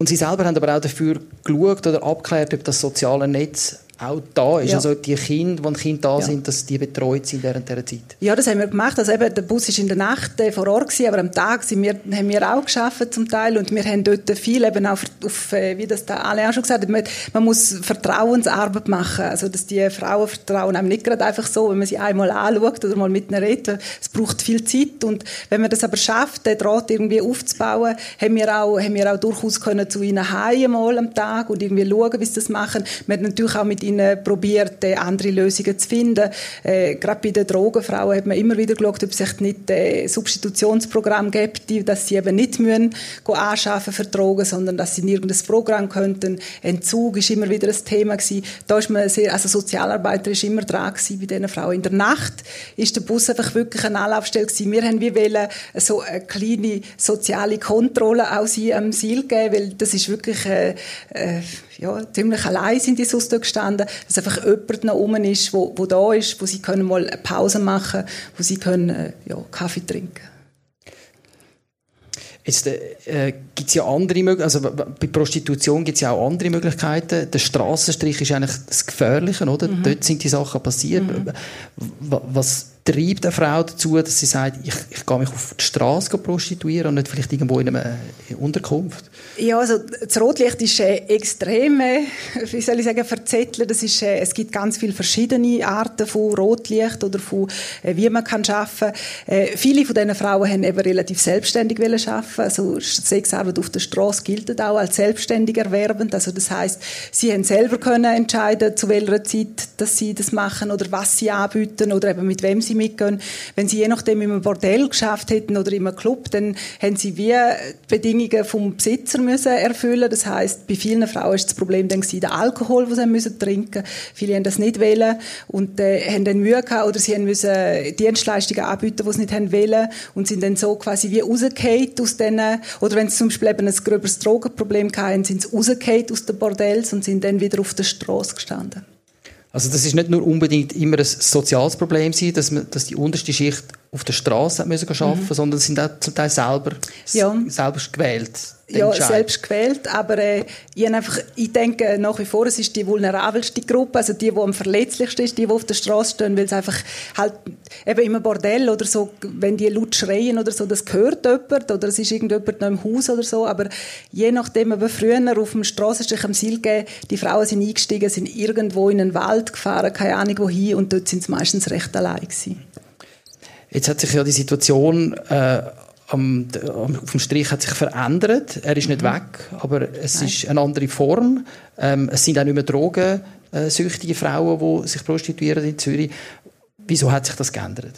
Und Sie selber haben aber auch dafür geschaut oder abgeklärt, ob das soziale Netz auch da ist. Ja. Also die Kinder, die Kinder da ja. sind, dass die betreut sind während dieser Zeit. Ja, das haben wir gemacht. Also eben, der Bus ist in der Nacht äh, vor Ort gewesen, aber am Tag sind wir, haben wir auch geschafft zum Teil und wir haben dort viel eben auch auf, äh, wie das da alle auch schon gesagt haben, man, man, muss Vertrauensarbeit machen. Also dass die Frauen vertrauen einem nicht gerade einfach so, wenn man sie einmal anschaut oder mal mit ihnen redet. Es braucht viel Zeit und wenn man das aber schafft, den Draht irgendwie aufzubauen, haben wir auch, haben wir auch durchaus können zu ihnen heim mal am Tag und irgendwie schauen, wie sie das machen. Wir haben natürlich auch mit ihnen probiert, äh, andere Lösungen zu finden. Äh, gerade bei den Drogenfrauen hat man immer wieder geschaut, ob es sich nicht äh, Substitutionsprogramm gibt, dass sie eben nicht müssen anschaffen für Drogen, sondern dass sie in irgendein Programm könnten. Entzug ist immer wieder ein Thema gewesen. Da ist man sehr, also Sozialarbeiter ist immer dran gewesen bei diesen Frauen. In der Nacht ist der Bus einfach wirklich eine Anlaufstelle gewesen. Wir haben wie wollen so eine kleine soziale Kontrolle auch sie am Ziel geben, weil das ist wirklich äh, äh, ja, ziemlich allein sind die sonst dort gestanden, dass einfach jemand noch rum ist, wo, wo da ist, wo sie können mal eine Pause machen, wo sie können äh, ja, Kaffee trinken. Jetzt äh, gibt es ja andere Möglichkeiten, also bei Prostitution gibt es ja auch andere Möglichkeiten. Der Straßenstrich ist eigentlich das Gefährliche, oder? Mhm. Dort sind die Sachen passiert. Mhm. Was treibt eine Frau dazu, dass sie sagt, ich, ich gehe mich auf die Straße prostituieren und nicht vielleicht irgendwo in einer Unterkunft? Ja, also das Rotlicht ist äh, extrem, äh, wie soll ich sagen, verzettelt. Das ist, äh, es gibt ganz viele verschiedene Arten von Rotlicht oder von, äh, wie man kann arbeiten. Äh, viele von diesen Frauen haben eben relativ selbstständig arbeiten. Also Sexarbeit auf der Straße gilt auch als selbstständig erwerbend. Also das heißt, sie haben selber können entscheiden, zu welcher Zeit, dass sie das machen oder was sie anbieten oder eben mit wem sie mitgehen. Wenn sie je nachdem in einem Bordell geschafft hätten oder einem Club, dann haben sie wie die Bedingungen vom Besitzer müssen erfüllen. Das heißt, bei vielen Frauen ist das Problem dann der Alkohol, den sie müssen trinken. Viele haben das nicht wählen und äh, haben dann Mühe gehabt oder sie haben müssen Dienstleistungen anbieten, die sie nicht haben wählen und sind dann so quasi wie rausgefallen aus denen oder wenn sie zum Beispiel eben ein gröberes Drogenproblem hatten, sind sie rausgefallen aus den Bordells und sind dann wieder auf der Straße gestanden. Also das ist nicht nur unbedingt immer ein soziales Problem dass, man, dass die unterste Schicht auf der Straße arbeiten müssen, mhm. sondern sind auch zum Teil selber, ja. selber gewählt ja, selbst gewählt, aber äh, ich, einfach, ich denke nach wie vor, es ist die vulnerabelste Gruppe, also die, die am verletzlichsten ist, die, die auf der Straße stehen, weil es einfach halt eben im Bordell oder so, wenn die laut schreien oder so, das gehört jemand oder es ist irgendjemand noch im Haus oder so, aber je nachdem, aber früher auf dem Strassenstrich am Ziel gegeben, die Frauen sind eingestiegen, sind irgendwo in einen Wald gefahren, keine Ahnung wohin und dort sind sie meistens recht allein gewesen. Jetzt hat sich ja die Situation äh am, auf dem Strich hat sich verändert. Er ist nicht mhm. weg, aber es Nein. ist eine andere Form. Ähm, es sind auch nicht mehr drogensüchtige Frauen, die sich prostituieren in Zürich. Wieso hat sich das geändert?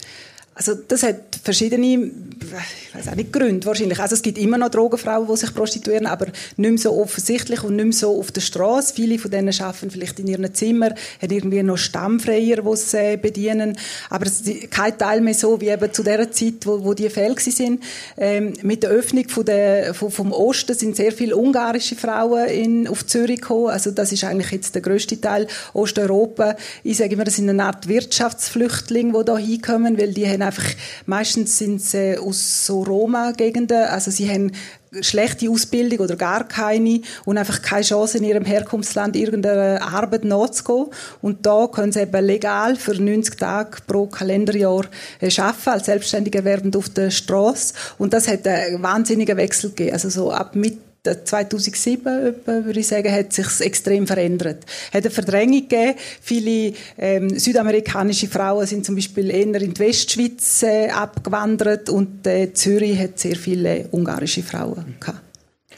Also das hat verschiedene, ich weiß auch nicht Gründe wahrscheinlich. Also es gibt immer noch Drogenfrauen, die sich prostituieren, aber nicht mehr so offensichtlich und nicht mehr so auf der Straße. Viele von denen arbeiten vielleicht in ihren Zimmern, haben irgendwie noch Stammfreier, die sie äh, bedienen, aber es ist kein Teil mehr so wie eben zu der Zeit, wo, wo die Fälle sind. Ähm, mit der Öffnung von der, von, vom Osten sind sehr viele ungarische Frauen in, auf Zürich gekommen. Also das ist eigentlich jetzt der größte Teil Osteuropa. Ich sage immer, das sind eine Art Wirtschaftsflüchtlinge, die da hinkommen, weil die haben einfach, meistens sind sie aus so Roma-Gegenden, also sie haben schlechte Ausbildung oder gar keine und einfach keine Chance in ihrem Herkunftsland irgendeine Arbeit nachzugehen. Und da können sie eben legal für 90 Tage pro Kalenderjahr äh, arbeiten, als selbstständiger Erwerbend auf der Straße. Und das hat einen wahnsinnigen Wechsel gegeben. Also so ab Mitte 2007, würde ich sagen, hat sich extrem verändert. Es hat eine Verdrängung gegeben. Viele ähm, südamerikanische Frauen sind zum Beispiel eher in die Westschweiz äh, abgewandert und äh, Zürich hat sehr viele ungarische Frauen gehabt.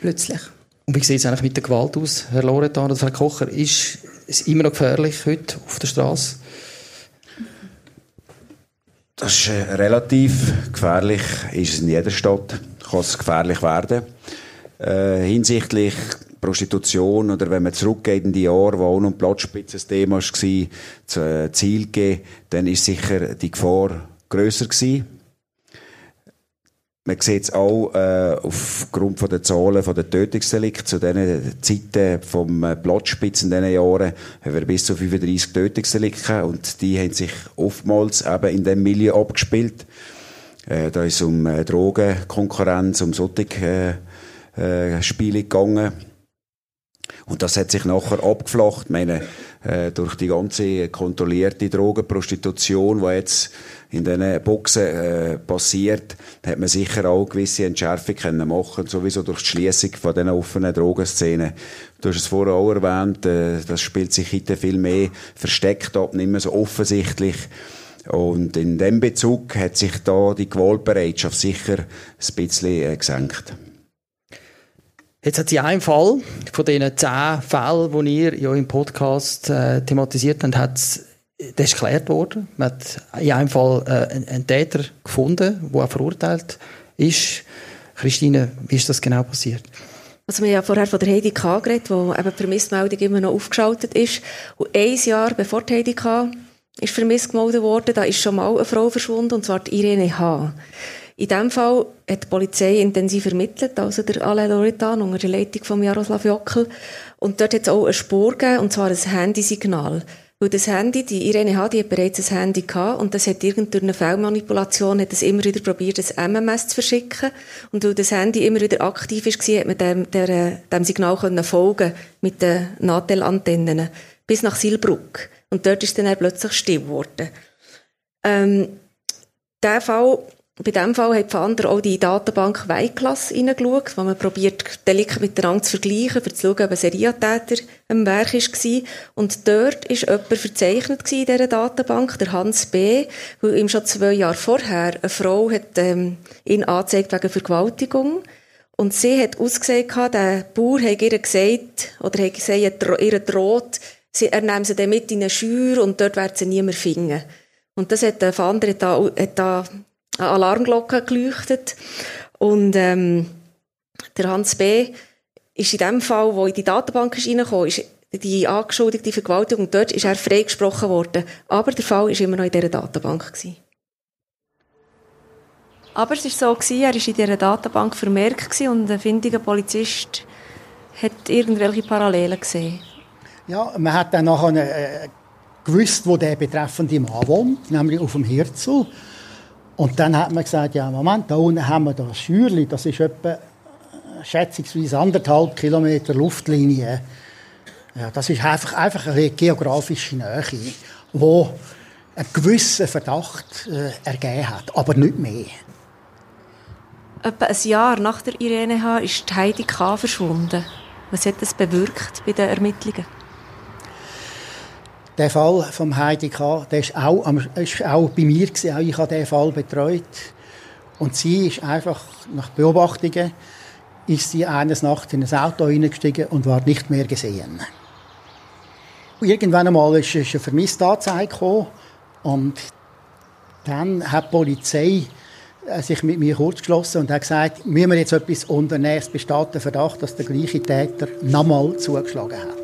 Plötzlich. Und wie sieht es eigentlich mit der Gewalt aus, Herr Loretan oder Herr Kocher? Ist es immer noch gefährlich heute auf der Straße? Das ist äh, relativ gefährlich, ist es in jeder Stadt, kann es gefährlich werden. Äh, hinsichtlich Prostitution oder wenn man zurückgeht in die Jahre, wo auch noch Platzspitze ein Thema war, zu äh, Ziel geben, dann ist sicher die Gefahr grösser gewesen. Man sieht es auch äh, aufgrund von der Zahlen von der Tötungsdelikte zu diesen Zeiten vom äh, in diesen Jahren haben wir bis zu 35 Tötungsdelikte und die haben sich oftmals eben in dem Milieu abgespielt. Äh, da ist es um äh, Drogenkonkurrenz, um solche äh, Spiele gegangen. Und das hat sich nachher abgeflacht. Ich meine, äh, durch die ganze kontrollierte Drogenprostitution, die jetzt in diesen Boxen äh, passiert, hat man sicher auch gewisse Entschärfung können machen sowieso durch die Schließung von diesen offenen Drogenszenen. Du hast es vorher auch erwähnt, äh, das spielt sich heute viel mehr versteckt ab, nicht mehr so offensichtlich. Und in dem Bezug hat sich da die Gewaltbereitschaft sicher ein bisschen äh, gesenkt. Jetzt hat sie einen Fall von diesen zehn Fällen, die ihr ja im Podcast äh, thematisiert habt, hat das ist geklärt worden. Man hat in einem Fall äh, einen, einen Täter gefunden, der auch verurteilt ist. Christine, wie ist das genau passiert? Also wir haben ja vorher von der Heidi K. geredet, wo eben die Vermissmeldung immer noch aufgeschaltet ist. Und ein Jahr bevor die Heidi K. ist vermisst gemeldet worden, da ist schon mal eine Frau verschwunden, und zwar die Irene H. In diesem Fall hat die Polizei intensiv ermittelt, also der Alain Loretan unter der Leitung von Jaroslav Jockel. Und dort hat es auch eine Spur gegeben, und zwar ein Handysignal. Weil das Handy, die Irene H., die hat bereits ein Handy gehabt und das hat irgendeine Fehlmanipulation, hat es immer wieder probiert, ein MMS zu verschicken. Und weil das Handy immer wieder aktiv war, hat man dem, der, dem Signal können folgen mit den Natel-Antennen bis nach Silbruck. Und dort ist dann plötzlich still geworden. Ähm, der Fall bei diesem Fall hat Fander auch die Datenbank Weiglass reingeschaut, wo man probiert, Delikte miteinander zu vergleichen, um zu schauen, ob ein Serientäter am Werk war. Und dort war jemand verzeichnet in dieser Datenbank, der Hans B., weil ihm schon zwei Jahre vorher eine Frau hat, ähm, ihn angezeigt wegen Vergewaltigung. Und sie hat ausgesehen, der Bauer hat ihr gesagt, oder hat gesagt, ihr droht, er nehme sie dann mit in eine Schür und dort wird sie niemand finden. Und das hat der Fander da, hat da eine Alarmglocke geleuchtet. Und ähm, der Hans B. ist in dem Fall, wo in die Datenbank ist reingekommen ist, die angeschuldigte Vergewaltigung, dort ist er freigesprochen worden. Aber der Fall war immer noch in dieser Datenbank. Gewesen. Aber es war so, gewesen, er war in dieser Datenbank vermerkt und ein findiger Polizist hat irgendwelche Parallelen gesehen. Ja, man hat dann nachher äh, gewusst, wo der betreffende Mann wohnt, nämlich auf dem Hirzel. Und dann hat man gesagt, ja, Moment, da unten haben wir das Schürli, das ist etwa äh, schätzungsweise anderthalb Kilometer Luftlinie. Ja, das ist einfach, einfach eine geografische Nähe, wo einen gewissen Verdacht äh, ergeben hat, aber nicht mehr. Etwa ein Jahr nach der Irene H. ist Heidi K. verschwunden. Was hat das bewirkt bei den Ermittlungen? Der Fall vom Heidi K., der ist auch, ist auch bei mir gewesen, auch ich habe diesen Fall betreut. Und sie ist einfach, nach Beobachtungen, ist sie eines Nachts in ein Auto hineingestiegen und war nicht mehr gesehen. Irgendwann einmal ist, ist eine Vermisstanzeige gekommen und dann hat die Polizei äh, sich mit mir kurzgeschlossen und hat gesagt, müssen wir jetzt etwas unternehmen, es besteht der Verdacht, dass der gleiche Täter nochmal zugeschlagen hat.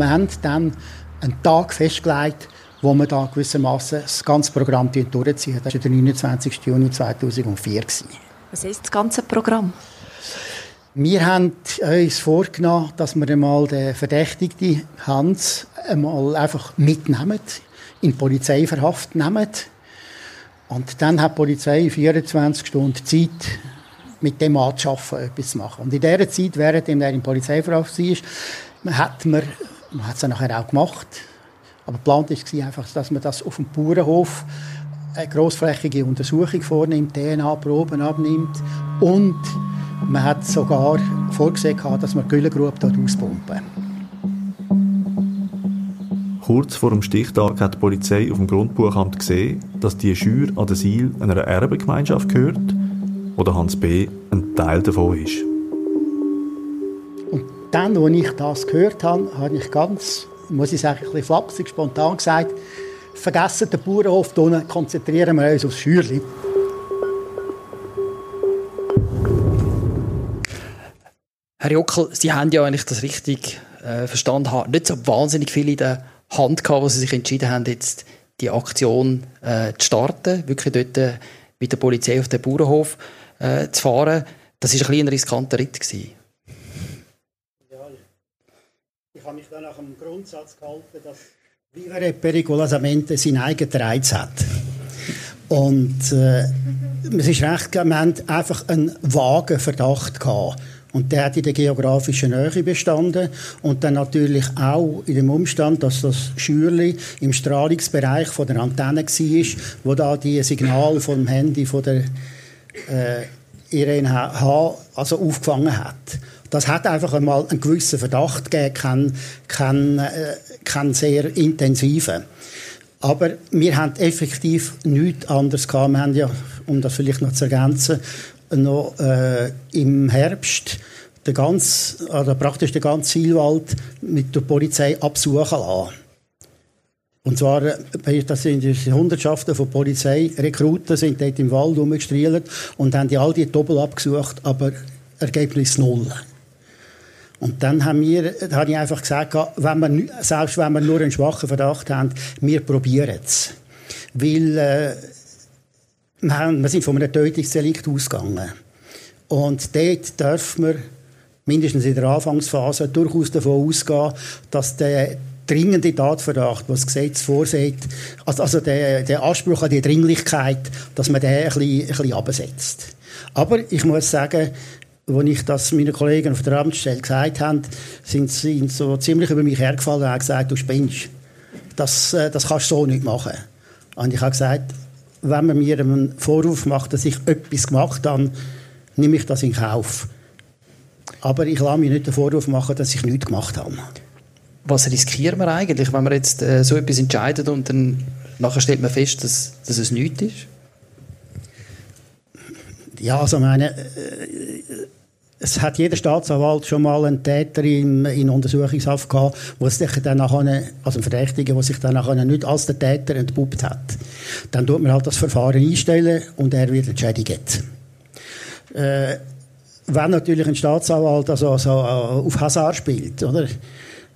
Haben dann einen Tag festgelegt, wo wir da gewissermaßen das ganze Programm durchziehen. Das war der 29. Juni 2004. Was ist das ganze Programm? Wir haben uns vorgenommen, dass wir einmal den Verdächtigten Hans einmal einfach mitnehmen, in Polizeiverhaft nehmen. Und dann hat die Polizei 24 Stunden Zeit, mit dem arbeiten, etwas zu machen. Und in dieser Zeit, während er in Polizeiverhaft war, hat man man hat es nachher auch gemacht. Aber geplant war einfach, dass man das auf dem Bauernhof eine grossflächige Untersuchung vornimmt, DNA-Proben abnimmt und man hat sogar vorgesehen, dass man die Güllengrube dort auspumpen. Kurz vor dem Stichtag hat die Polizei auf dem Grundbuchamt gesehen, dass die Schür an der Siel einer Erbengemeinschaft gehört, oder Hans B. ein Teil davon ist dann, als ich das gehört habe, habe ich ganz, muss ich sagen, ein bisschen flapsig, spontan gesagt, vergessen den Bauernhof unten, konzentrieren wir uns aufs Schürli. Herr Jockel, Sie haben ja eigentlich das richtig äh, verstanden, haben nicht so wahnsinnig viel in der Hand gehabt, wo Sie sich entschieden haben, jetzt die Aktion äh, zu starten, wirklich dort äh, mit der Polizei auf den Bauernhof äh, zu fahren. Das war ein, ein riskanter Ritt. Gewesen. Ich habe mich dann nach dem Grundsatz gehalten, dass Vivere pericolosamente seinen eigenen Reiz hat. Und äh, es ist recht, wir haben einfach einen vagen Verdacht gehabt. Und der hat in der geografischen Nähe bestanden und dann natürlich auch in dem Umstand, dass das Schürli im Strahlungsbereich von der Antenne war, wo da die Signal vom Handy von der äh, Irene H. also aufgefangen hat. Das hat einfach einmal einen gewissen Verdacht gegeben, keinen, keinen, äh, keinen sehr intensiven. Aber wir haben effektiv nichts anderes gehabt. Wir haben ja, um das vielleicht noch zu ergänzen, noch äh, im Herbst den ganz, also praktisch den ganzen Zielwald mit der Polizei absuchen lassen. Und zwar, äh, das sind Hundertschaften von Polizeirekruten sind dort im Wald rumgestrielt und haben die all die Doppel abgesucht, aber Ergebnis null. Und dann haben wir, habe ich einfach gesagt, wenn wir, selbst wenn wir nur einen schwachen Verdacht haben, wir probieren es. Weil äh, wir, haben, wir sind von einem Tötungsdelikt ausgegangen. Und dort dürfen wir mindestens in der Anfangsphase durchaus davon ausgehen, dass der dringende Tatverdacht, was das Gesetz vorsieht, also, also der, der Anspruch an die Dringlichkeit, dass man den ein bisschen, ein bisschen absetzt. Aber ich muss sagen, als ich das meinen Kollegen auf der Amtsstelle gesagt habe, sind sie so ziemlich über mich hergefallen und haben gesagt, du spinnst. Das, äh, das kannst du so nicht machen. Und ich habe gesagt, wenn man mir einen Vorwurf macht, dass ich etwas gemacht habe, nehme ich das in Kauf. Aber ich lasse mir nicht den Vorwurf machen, dass ich nichts gemacht habe. Was riskiert man eigentlich, wenn man jetzt äh, so etwas entscheidet und dann nachher stellt man fest, dass, dass es nichts ist? Ja, also meine, äh, es hat jeder Staatsanwalt schon mal einen Täter in, in Untersuchungshaft gehabt, wo sich dann nachher, also ein Verdächtiger, der sich dann nachher nicht als der Täter entpuppt hat. Dann tut man halt das Verfahren einstellen und er wird entschädigt. Äh, wenn natürlich ein Staatsanwalt also, also auf Hazard spielt, oder?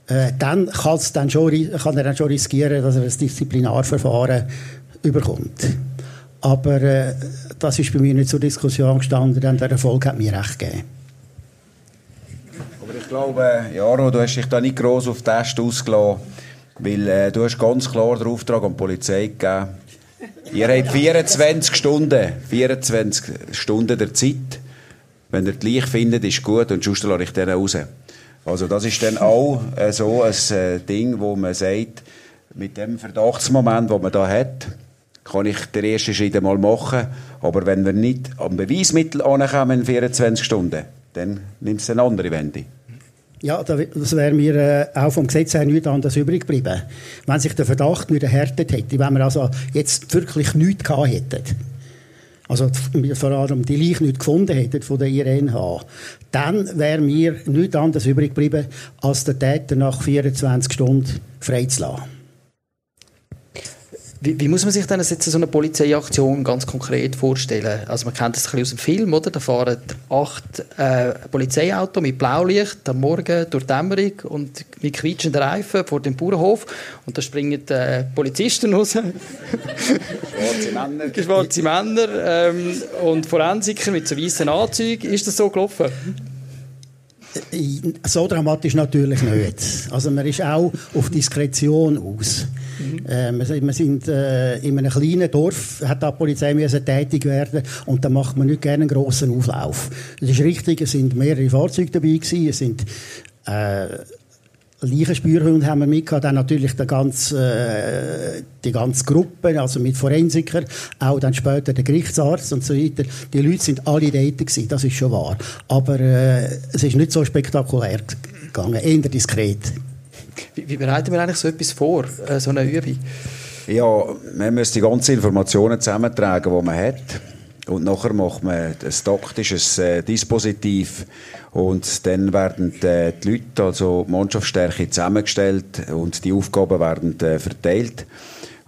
Äh, dann, dann schon, kann er dann schon riskieren, dass er ein Disziplinarverfahren überkommt. Aber äh, das ist bei mir nicht zur Diskussion gestanden, denn der Erfolg hat mir recht gegeben. Aber ich glaube, Jaro, du hast dich da nicht gross auf den Test ausgelassen, weil äh, du hast ganz klar den Auftrag an die Polizei gegeben. Ihr habt 24 Stunden, 24 Stunden der Zeit. Wenn ihr die Leiche findet, ist gut und sonst lasse ich den raus. Also das ist dann auch äh, so ein äh, Ding, wo man sagt, mit dem Verdachtsmoment, den man da hat, kann ich den ersten Schritt einmal machen. Aber wenn wir nicht am Beweismittel ankommen in 24 Stunden, dann nimmt es eine andere Wende. Ja, das wäre mir äh, auch vom Gesetz her nichts anderes übrig geblieben. Wenn sich der Verdacht nicht erhärtet hätte, wenn wir also jetzt wirklich nichts gehabt hätten, also vor allem die Leiche nicht gefunden hätten von der IRNH, dann wäre mir nichts anderes übrig geblieben, als der Täter nach 24 Stunden freizulassen. Wie, wie, muss man sich denn jetzt so eine Polizeiaktion ganz konkret vorstellen? Also man kennt das ein bisschen aus dem Film, oder? Da fahren acht äh, Polizeiautos mit Blaulicht am Morgen durch die Dämmerung und mit quietschenden Reifen vor dem Bauernhof und da springen äh, Polizisten raus. Schwarze Männer. Schwarze Männer ähm, und Forensiker mit so weißen Anzügen. Ist das so gelaufen? So dramatisch natürlich nicht. Also man ist auch auf Diskretion aus. Mhm. Äh, wir, sind äh, in einem kleinen Dorf, hat die Polizei müssen tätig werden und da macht man nicht gerne einen grossen Auflauf. Das ist richtig, es sind mehrere Fahrzeuge dabei gewesen, es sind äh, Leichenspürhunde haben wir mitgehabt, dann natürlich die ganze, äh, die ganze Gruppe, also mit Forensikern, auch dann später der Gerichtsarzt und so weiter. Die Leute sind alle dort gewesen, das ist schon wahr. Aber äh, es ist nicht so spektakulär gegangen, eher diskret. Wie, wie bereiten wir eigentlich so etwas vor, äh, so eine Übung? Ja, man muss die ganzen Informationen zusammentragen, die man hat. Und nachher macht man ein taktisches äh, Dispositiv und dann werden äh, die Leute, also die Mannschaftsstärke zusammengestellt und die Aufgaben werden äh, verteilt.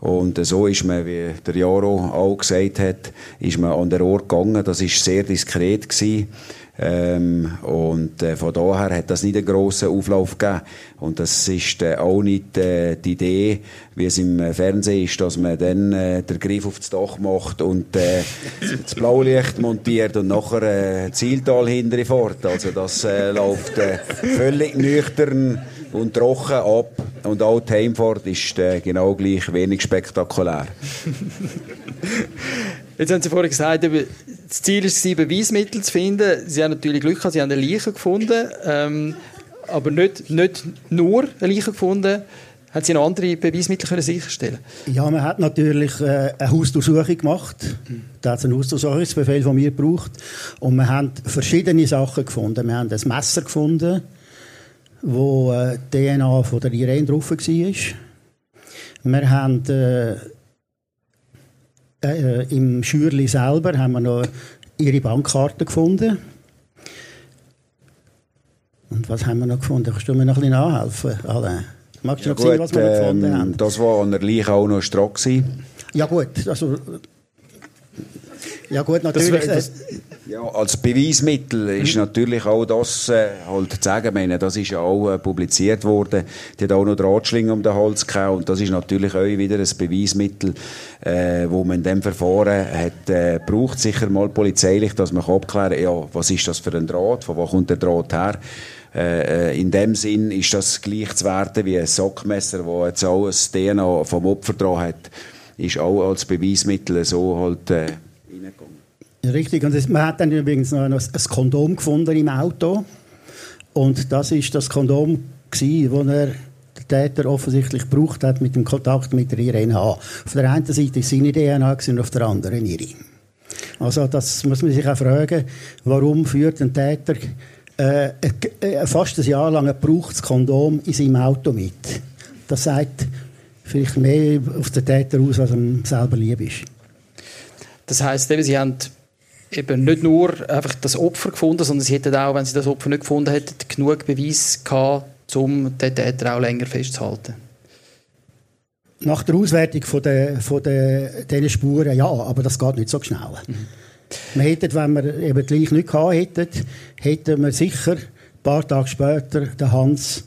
Und so ist man, wie der Jaro auch gesagt hat, ist man an der Ort gegangen. Das ist sehr diskret gewesen. Ähm, und äh, von daher hat das nicht einen grossen Auflauf gegeben. Und das ist äh, auch nicht äh, die Idee, wie es im Fernsehen ist, dass man dann äh, den Griff auf das Dach macht und äh, das Blaulicht montiert und nachher äh, Zieltal hinterher fort. Also das äh, läuft äh, völlig nüchtern und trocken ab. und auch die Heimfahrt ist äh, genau gleich wenig spektakulär. Jetzt haben Sie vorhin gesagt, das Ziel war, Beweismittel zu finden. Sie haben natürlich Glück gehabt, Sie haben eine Leiche gefunden, ähm, aber nicht, nicht nur eine Leiche gefunden. Haben Sie noch andere Beweismittel können sicherstellen Ja, man hat natürlich äh, eine Hausdurchsuchung gemacht. Da hat es einen Hausdurchsuchungsbefehl von mir gebraucht. Und wir haben verschiedene Sachen gefunden. Wir haben ein Messer gefunden, wo äh, DNA von der Irene drauf war. Wir haben äh, äh, im Schürli selber haben wir noch ihre Bankkarte gefunden. Und was haben wir noch gefunden? Kannst du mir noch ein bisschen nachhelfen, Alain? Magst du ja, noch gut, sehen, was wir ähm, gefunden haben? Das war an der Leiche auch noch Stroh. Ja gut, also... Ja gut, natürlich... Das, das, ja, als Beweismittel ist mhm. natürlich auch das äh, halt zu sagen. meine, das ist ja auch äh, publiziert worden. Die hat auch noch Drahtschlinge um den Hals gehabt. Und das ist natürlich auch wieder ein Beweismittel, äh, wo man in dem Verfahren hat, äh, braucht sicher mal polizeilich, dass man abklären kann, ja, was ist das für ein Draht, von wo kommt der Draht her. Äh, äh, in dem Sinn ist das gleich zu werten wie ein Sockmesser, wo jetzt auch ein DNA vom Opfer dran hat, ist auch als Beweismittel so halt äh. Richtig, und man hat dann übrigens noch ein, Kondom gefunden im Auto. Und das ist das Kondom, das er der Täter offensichtlich gebraucht hat mit dem Kontakt mit der Irene. Auf der einen Seite war seine DNA und auf der anderen ihre. Also das muss man sich auch fragen, warum führt ein Täter äh, äh, fast ein Jahr lang ein gebrauchtes Kondom in seinem Auto mit. Das sagt vielleicht mehr auf den Täter aus, als ihm selber lieb ist. Das heisst, Sie haben eben nicht nur einfach das Opfer gefunden, sondern Sie hätten auch, wenn Sie das Opfer nicht gefunden hätten, genug Beweis gehabt, um den Täter auch länger festzuhalten. Nach der Auswertung von der, von der, dieser Spuren, ja, aber das geht nicht so schnell. Mhm. Wir hätten, wenn wir eben gleich nicht gehabt hätten, hätten wir sicher ein paar Tage später den Hans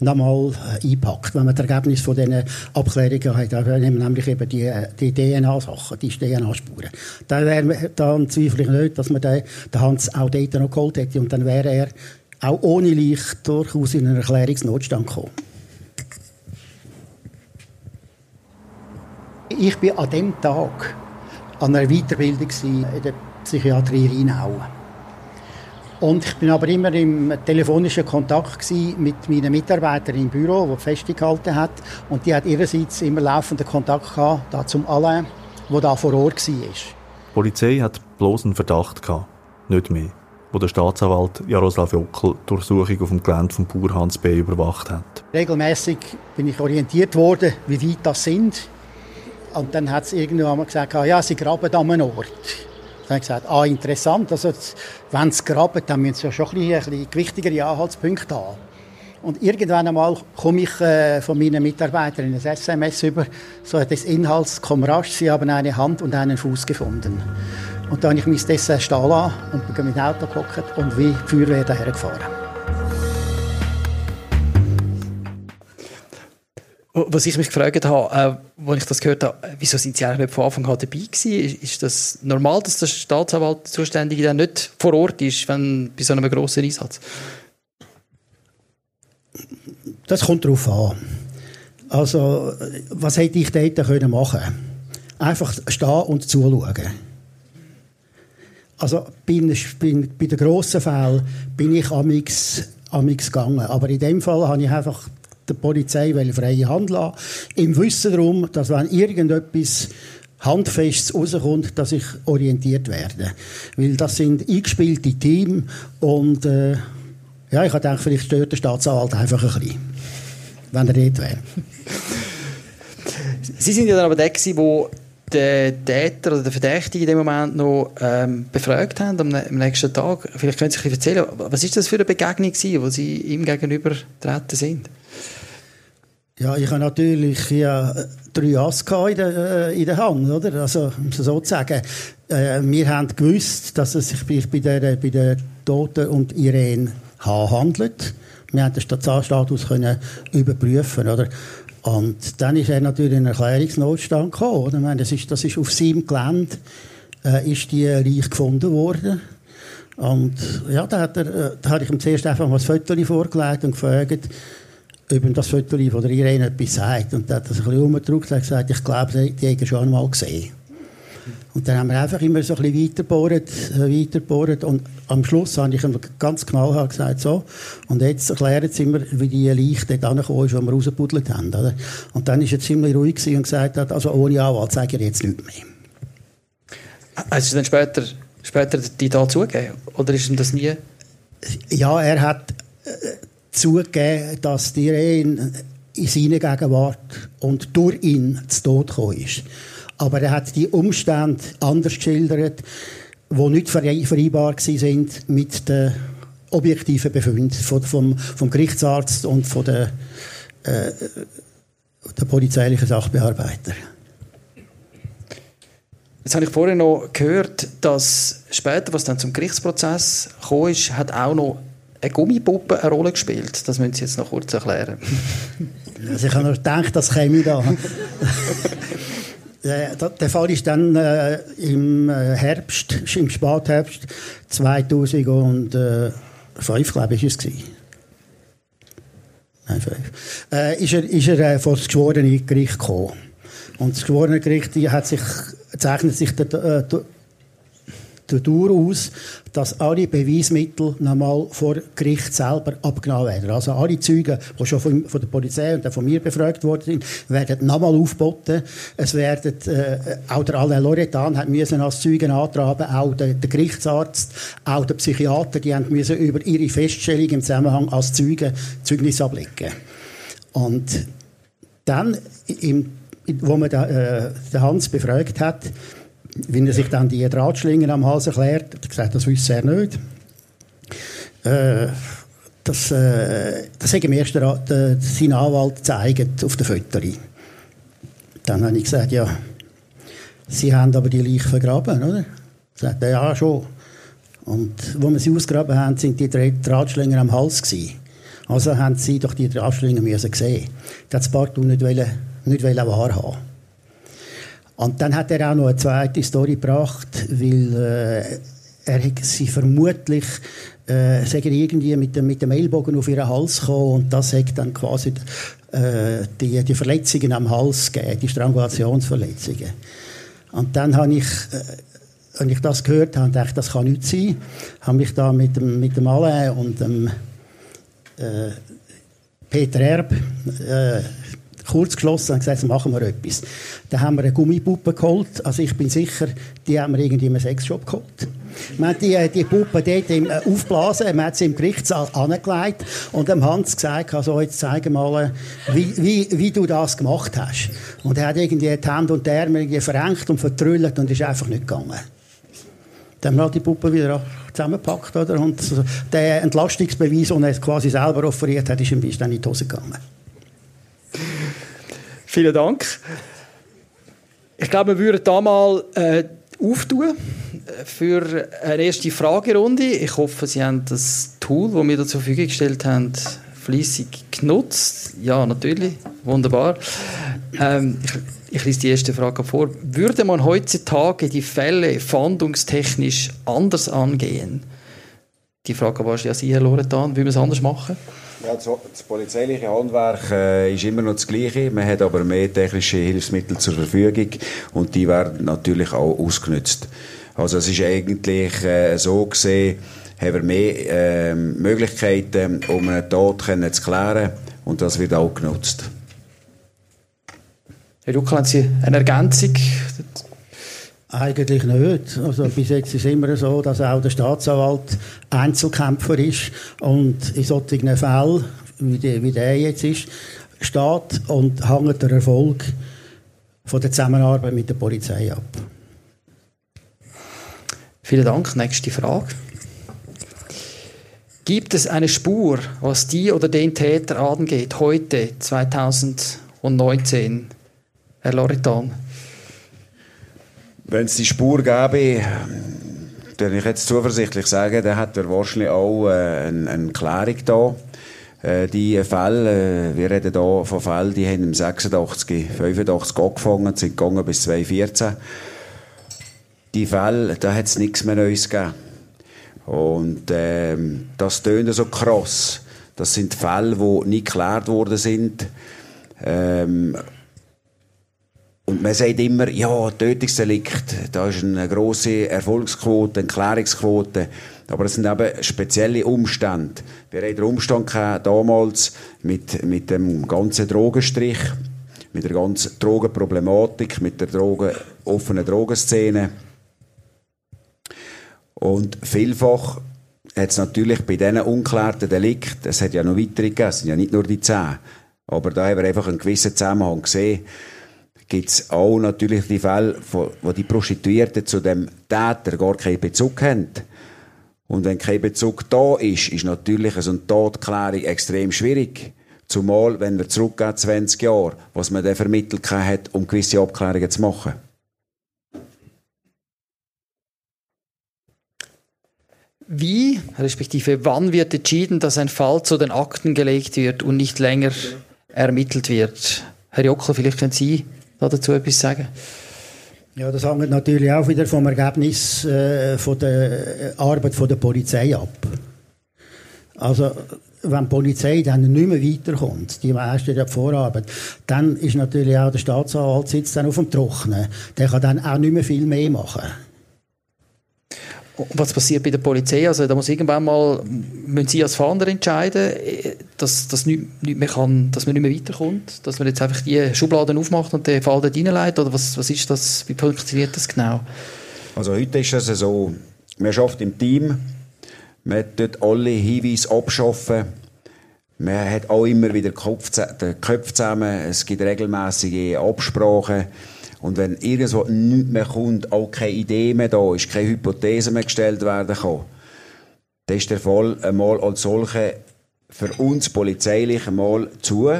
nochmal äh, eingepackt, wenn man das Ergebnis von diesen Abklärungen hat. Nämlich eben die, die DNA-Sachen, die DNA-Spuren. Dann, wäre, dann zweifle ich nicht, dass man den Hans auch dort noch geholt hätte und dann wäre er auch ohne Licht durchaus in einen Erklärungsnotstand gekommen. Ich bin an dem Tag an einer Weiterbildung in der Psychiatrie Rheinau. Und ich bin aber immer im telefonischen Kontakt mit meinen Mitarbeitern im Büro, die festgehalten hat. Und die hat ihrerseits immer laufenden Kontakt gehabt, da zum Alain, der da vor Ort war. Die Polizei hat bloß einen Verdacht gehabt, nicht mehr, wo der Staatsanwalt Jaroslav Jockel die Durchsuchung auf dem Gelände von Bauer Hans B. überwacht hat. Regelmäßig bin ich orientiert worden, wie weit das sind. Und dann hat es irgendwann gesagt, ja, sie graben an einem Ort. Dann habe ich gesagt, ah, interessant, also wenn sie graben, dann müssen sie ja schon ein bisschen, ein bisschen gewichtigere Anhaltspunkte haben. Und irgendwann einmal komme ich äh, von meinen Mitarbeitern ein SMS über, so des Inhalts, komm rasch, sie haben eine Hand und einen Fuß gefunden. Und dann habe ich mich dessen stehen lassen und bin mit dem Auto gehockt und wie die Feuerwehr daher Was ich mich gefragt habe, äh, als ich das gehört habe, wieso sind Sie eigentlich nicht von Anfang an dabei gewesen? Ist, das normal, dass der Staatsanwalt Zuständige dann nicht vor Ort ist, wenn, bei so einem grossen Einsatz? Das kommt darauf an. Also, was hätte ich dort können machen Einfach stehen und zuschauen. Also, bei, bei, den grossen Fällen bin ich amix, amix gegangen. Aber in dem Fall habe ich einfach der Polizei freie Hand lassen, im Wissen darum, dass wenn irgendetwas Handfestes rauskommt, dass ich orientiert werde. Weil das sind eingespielte Teams und äh, ja, ich gedacht, vielleicht stört der Staatsanwalt einfach ein bisschen, wenn er dort wäre. Sie sind ja dann aber der, der den Täter oder den Verdächtigen in dem Moment noch ähm, befragt haben am, am, nächsten Tag. Vielleicht können Sie erzählen, was ist das für eine Begegnung gewesen, wo Sie ihm gegenüber getreten sind? Ja, ich habe natürlich ja, drei Ass in der, äh, in der Hand, oder? Also, sozusagen. Äh, wir haben gewusst, dass es sich bei der, bei der Toten und Irene H. handelt. Wir haben den Status können überprüfen, oder? Und dann ist er natürlich in Erklärungsnotstand gekommen, oder? Ich meine, das ist, das ist auf seinem Gelände, äh, ist die Reich gefunden worden. Und, ja, da hat er, äh, da habe ich ihm zuerst einfach mal ein Foto vorgelegt und gefragt, über das Foto von Irene etwas sagt. Und er hat das ein bisschen umgedrückt und gesagt, ich glaube, die hätten schon einmal gesehen. Und dann haben wir einfach immer so ein bisschen weiterbohrt, äh, und am Schluss habe ich ihm ganz knallhart gesagt, so, und jetzt erklären sie mir, wie die Leiche dort angekommen ist, die wir rausgebuddelt haben. Oder? Und dann ist er ziemlich ruhig und gesagt hat, also ohne Anwalt sage ich jetzt nichts mehr. Hast du dann später, später die da zugegeben? Oder ist ihm das nie? Ja, er hat äh, zugegeben, dass die Irene in seiner Gegenwart und durch ihn zu Tod gekommen ist. Aber er hat die Umstände anders geschildert, die nicht vereinbar waren mit den objektiven Befunden vom, vom Gerichtsarzt und von der, äh, der polizeilichen Sachbearbeiter. Jetzt habe ich vorhin noch gehört, dass später, was dann zum Gerichtsprozess kam, ist, hat auch noch eine Gummipuppe eine Rolle gespielt. Das müssen Sie jetzt noch kurz erklären. Also ich habe noch gedacht, das käme da. Äh, der Fall ist dann äh, im äh, Herbst, im Spätherbst 2005, glaube ich, ist es gewesen. Nein, fünf. Äh, ist er, ist er äh, vor das geschworene Gericht gekommen. Und das geschworene Gericht hat sich, zeichnet sich der, äh, dadurch aus, dass alle Beweismittel nochmal vor Gericht selber abgenommen werden. Also alle Zeugen, die schon von, von der Polizei und von mir befragt worden sind, werden nochmal aufgeboten. Es werden, äh, auch der Alain Loretan hat müssen als Zeugen antraben, auch der, der, Gerichtsarzt, auch der Psychiater, die haben müssen über ihre Feststellung im Zusammenhang als Zeugen Zeugnis ablegen. Und dann, im, wo man da, äh, den Hans befragt hat, wenn er sich dann die Drahtschlingen am Hals erklärt, hat er gesagt, das wüsste er nicht. Äh, das, äh, das hat ihm erst der, der, sein Anwalt gezeigt auf der Fotos. Dann habe ich gesagt, ja, Sie haben aber die Leiche vergraben, oder? Sagt er, ja, schon. Und wo wir sie ausgraben haben, sind die Drahtschlingen am Hals gewesen. Also haben sie doch die Drahtschlingen müssen sehen. Das Partout nicht, wollen, nicht wollen wahrhaben. Und dann hat er auch noch eine zweite Story gebracht, weil äh, er sie vermutlich äh, irgendwie mit dem, mit dem Ellbogen auf ihren Hals gekommen und das hat dann quasi äh, die, die Verletzungen am Hals gegeben, die Strangulationsverletzungen. Und dann habe ich, äh, als ich das gehört habe, dachte das kann nicht sein. Habe mich da mit dem, mit dem Alain und dem äh, Peter Erb äh, kurz geschlossen und gesagt, machen wir etwas. Dann haben wir eine Gummipuppe geholt. Also ich bin sicher, die haben wir irgendwie im Sexshop geholt. Wir haben die, die Puppe dort im, äh, aufblasen, wir haben sie im Gerichtssaal angelegt und dem Hans gesagt, also jetzt zeige mal, wie, wie, wie du das gemacht hast. Und er hat irgendwie die Hände und die Arme irgendwie verengt und vertrüllt und ist einfach nicht gegangen. Dann haben wir die Puppe wieder zusammengepackt, oder? Und der Entlastungsbeweis, den er quasi selber offeriert hat, ist ihm dann in die Hose gegangen. Vielen Dank. Ich glaube, wir würden da mal äh, auftun äh, für eine erste Fragerunde. Ich hoffe, Sie haben das Tool, das wir da zur Verfügung gestellt haben, fließig genutzt. Ja, natürlich. Wunderbar. Ähm, ich, ich lese die erste Frage vor. Würde man heutzutage die Fälle fahndungstechnisch anders angehen? Die Frage war ja Sie, Herr Loretan. Würde man es anders machen? Ja, das, polizeiliche Handwerk äh, ist immer noch das Gleiche. Man hat aber mehr technische Hilfsmittel zur Verfügung und die werden natürlich auch ausgenutzt. Also es ist eigentlich äh, so gesehen, haben wir mehr äh, Möglichkeiten, um einen Tod zu klären und das wird auch genutzt. Herr Ruckel, haben Sie eine Ergänzung eigentlich nicht. Also bis jetzt ist es immer so, dass auch der Staatsanwalt Einzelkämpfer ist und in solchen Fällen, wie, die, wie der jetzt ist, steht und hängt der Erfolg von der Zusammenarbeit mit der Polizei ab. Vielen Dank. Nächste Frage. Gibt es eine Spur, was die oder den Täter angeht, heute, 2019? Herr Loritan. Wenn es die Spur gäbe, dann ich jetzt zuversichtlich sagen, dann hat er wahrscheinlich auch äh, eine, eine Klärung da. Äh, die Fälle, äh, wir reden hier von Fällen, die haben im 86, 85 angefangen, sind gegangen bis 2014. Die Fälle, da hat es nichts mehr Neues gegeben. Und ähm, das tönt so krass, Das sind Fälle, die nicht geklärt worden sind. Ähm, und man sagt immer, ja, Tötungsdelikt, da ist eine grosse Erfolgsquote, eine Klärungsquote. Aber es sind eben spezielle Umstände. Wir hatten den Umstand damals mit, mit dem ganzen Drogenstrich, mit der ganzen Drogenproblematik, mit der Drogen, offenen Drogenszene. Und vielfach hat es natürlich bei diesen unklärten Delikten, es hat ja noch weitere gegeben, es sind ja nicht nur die zehn, aber da haben wir einfach einen gewissen Zusammenhang gesehen, gibt es auch natürlich die Fälle, wo die Prostituierten zu dem Täter gar keinen Bezug haben. Und wenn kein Bezug da ist, ist natürlich so eine Todklärung extrem schwierig. Zumal, wenn wir zurückgehen 20 Jahre, was man dann vermittelt hat, um gewisse Abklärungen zu machen. Wie, respektive wann wird entschieden, dass ein Fall zu den Akten gelegt wird und nicht länger ermittelt wird? Herr Jockler, vielleicht können Sie dazu etwas sagen? Ja, das hängt natürlich auch wieder vom Ergebnis äh, von der Arbeit von der Polizei ab. Also, wenn die Polizei dann nicht mehr weiterkommt, die meisten der Vorarbeit, dann ist natürlich auch der Staatsanwalt sitzt dann auf dem Trocknen. Der kann dann auch nicht mehr viel mehr machen. Was passiert bei der Polizei? Also da muss irgendwann mal, müssen Sie als Fahnder entscheiden, dass, dass, nicht, nicht mehr kann, dass man nicht mehr weiterkommt? Dass man jetzt einfach die Schubladen aufmacht und den Fall dort reinlegt? Oder was, was ist das, wie funktioniert das genau? Also heute ist es so, man schafft im Team, man tut alle Hinweise abschaffen, man hat auch immer wieder Köpfe zusammen, es gibt regelmäßige Absprachen, und wenn irgendwo nichts mehr kommt, auch keine Idee mehr da ist, keine Hypothese mehr gestellt werden kann, dann ist der Fall einmal als solche für uns polizeilich einmal zu.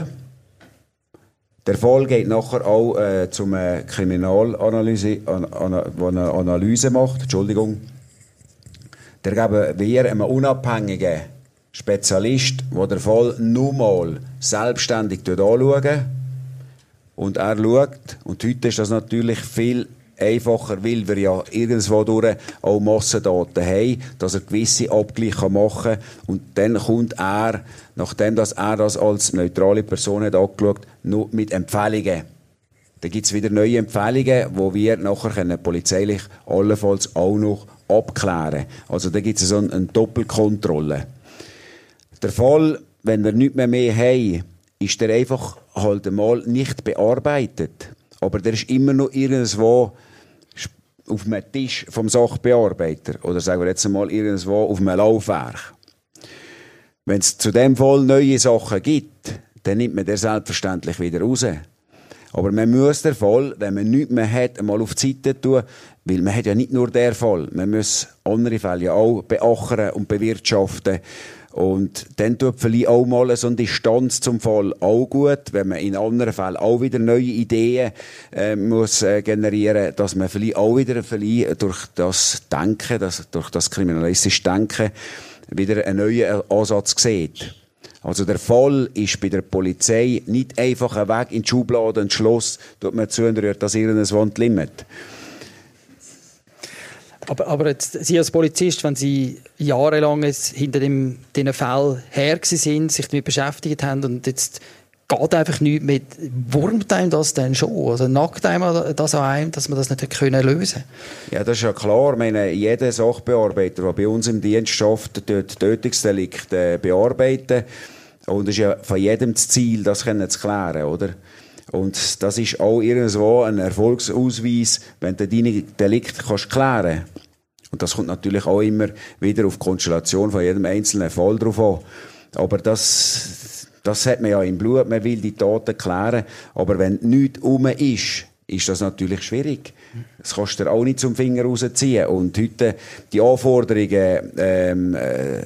Der Fall geht nachher auch äh, zum äh, Kriminalanalyse, an, an, eine Analyse macht, Entschuldigung. Der geben wir einem unabhängigen Spezialist, der den Fall nur mal selbstständig anschaut und er schaut, und heute ist das natürlich viel einfacher, weil wir ja irgendwo durch auch Massendaten haben, dass er gewisse Abgleiche machen kann. Und dann kommt er, nachdem dass er das als neutrale Person hat angeschaut, nur mit Empfehlungen. Dann gibt es wieder neue Empfehlungen, wo wir nachher können, polizeilich allenfalls auch noch abklären Also da gibt es so eine, Doppelkontrolle. Der Fall, wenn wir nichts mehr, mehr haben, ist der einfach halt einmal nicht bearbeitet. Aber der ist immer noch irgendwo auf dem Tisch vom Sachbearbeiter. Oder sagen wir jetzt einmal irgendwo auf einem Laufwerk. Wenn es zu dem Fall neue Sachen gibt, dann nimmt man der selbstverständlich wieder raus. Aber man muss den Fall, wenn man nichts mehr hat, einmal auf die Seite tun, weil man hat ja nicht nur den Fall, man muss andere Fälle ja auch beachten und bewirtschaften. Und dann tut vielleicht auch mal so eine Distanz zum Fall auch gut, wenn man in anderen Fällen auch wieder neue Ideen äh, muss äh, generieren, dass man vielleicht auch wieder vielleicht durch das Denken, das, durch das kriminalistische Denken wieder einen neuen Ansatz sieht. Also der Fall ist bei der Polizei nicht einfach ein Weg in die Schublade und Schloss, tut man zu und rührt das irgendein Wandlimit. Aber, aber jetzt, Sie als Polizist, wenn Sie jahrelang hinter dem, diesen Fällen her sind, sich damit beschäftigt haben und jetzt geht einfach nichts mit, wurmt einem das denn schon? Also nackt einem das an einem, dass man das nicht können lösen Ja, das ist ja klar. Ich meine, jeder Sachbearbeiter, der bei uns im Dienst schafft, dort Tötungsdelikte bearbeiten. Und es ist ja von jedem das Ziel, das zu klären, oder? Und das ist auch irgendwo ein Erfolgsausweis, wenn du deine Delikte kannst klären Und das kommt natürlich auch immer wieder auf die Konstellation von jedem einzelnen Fall drauf an. Aber das, das hat man ja im Blut, man will die Taten klären. Aber wenn nichts um ist, ist das natürlich schwierig. Das kannst du dir auch nicht zum Finger rausziehen. Und heute die Anforderungen, ähm, äh,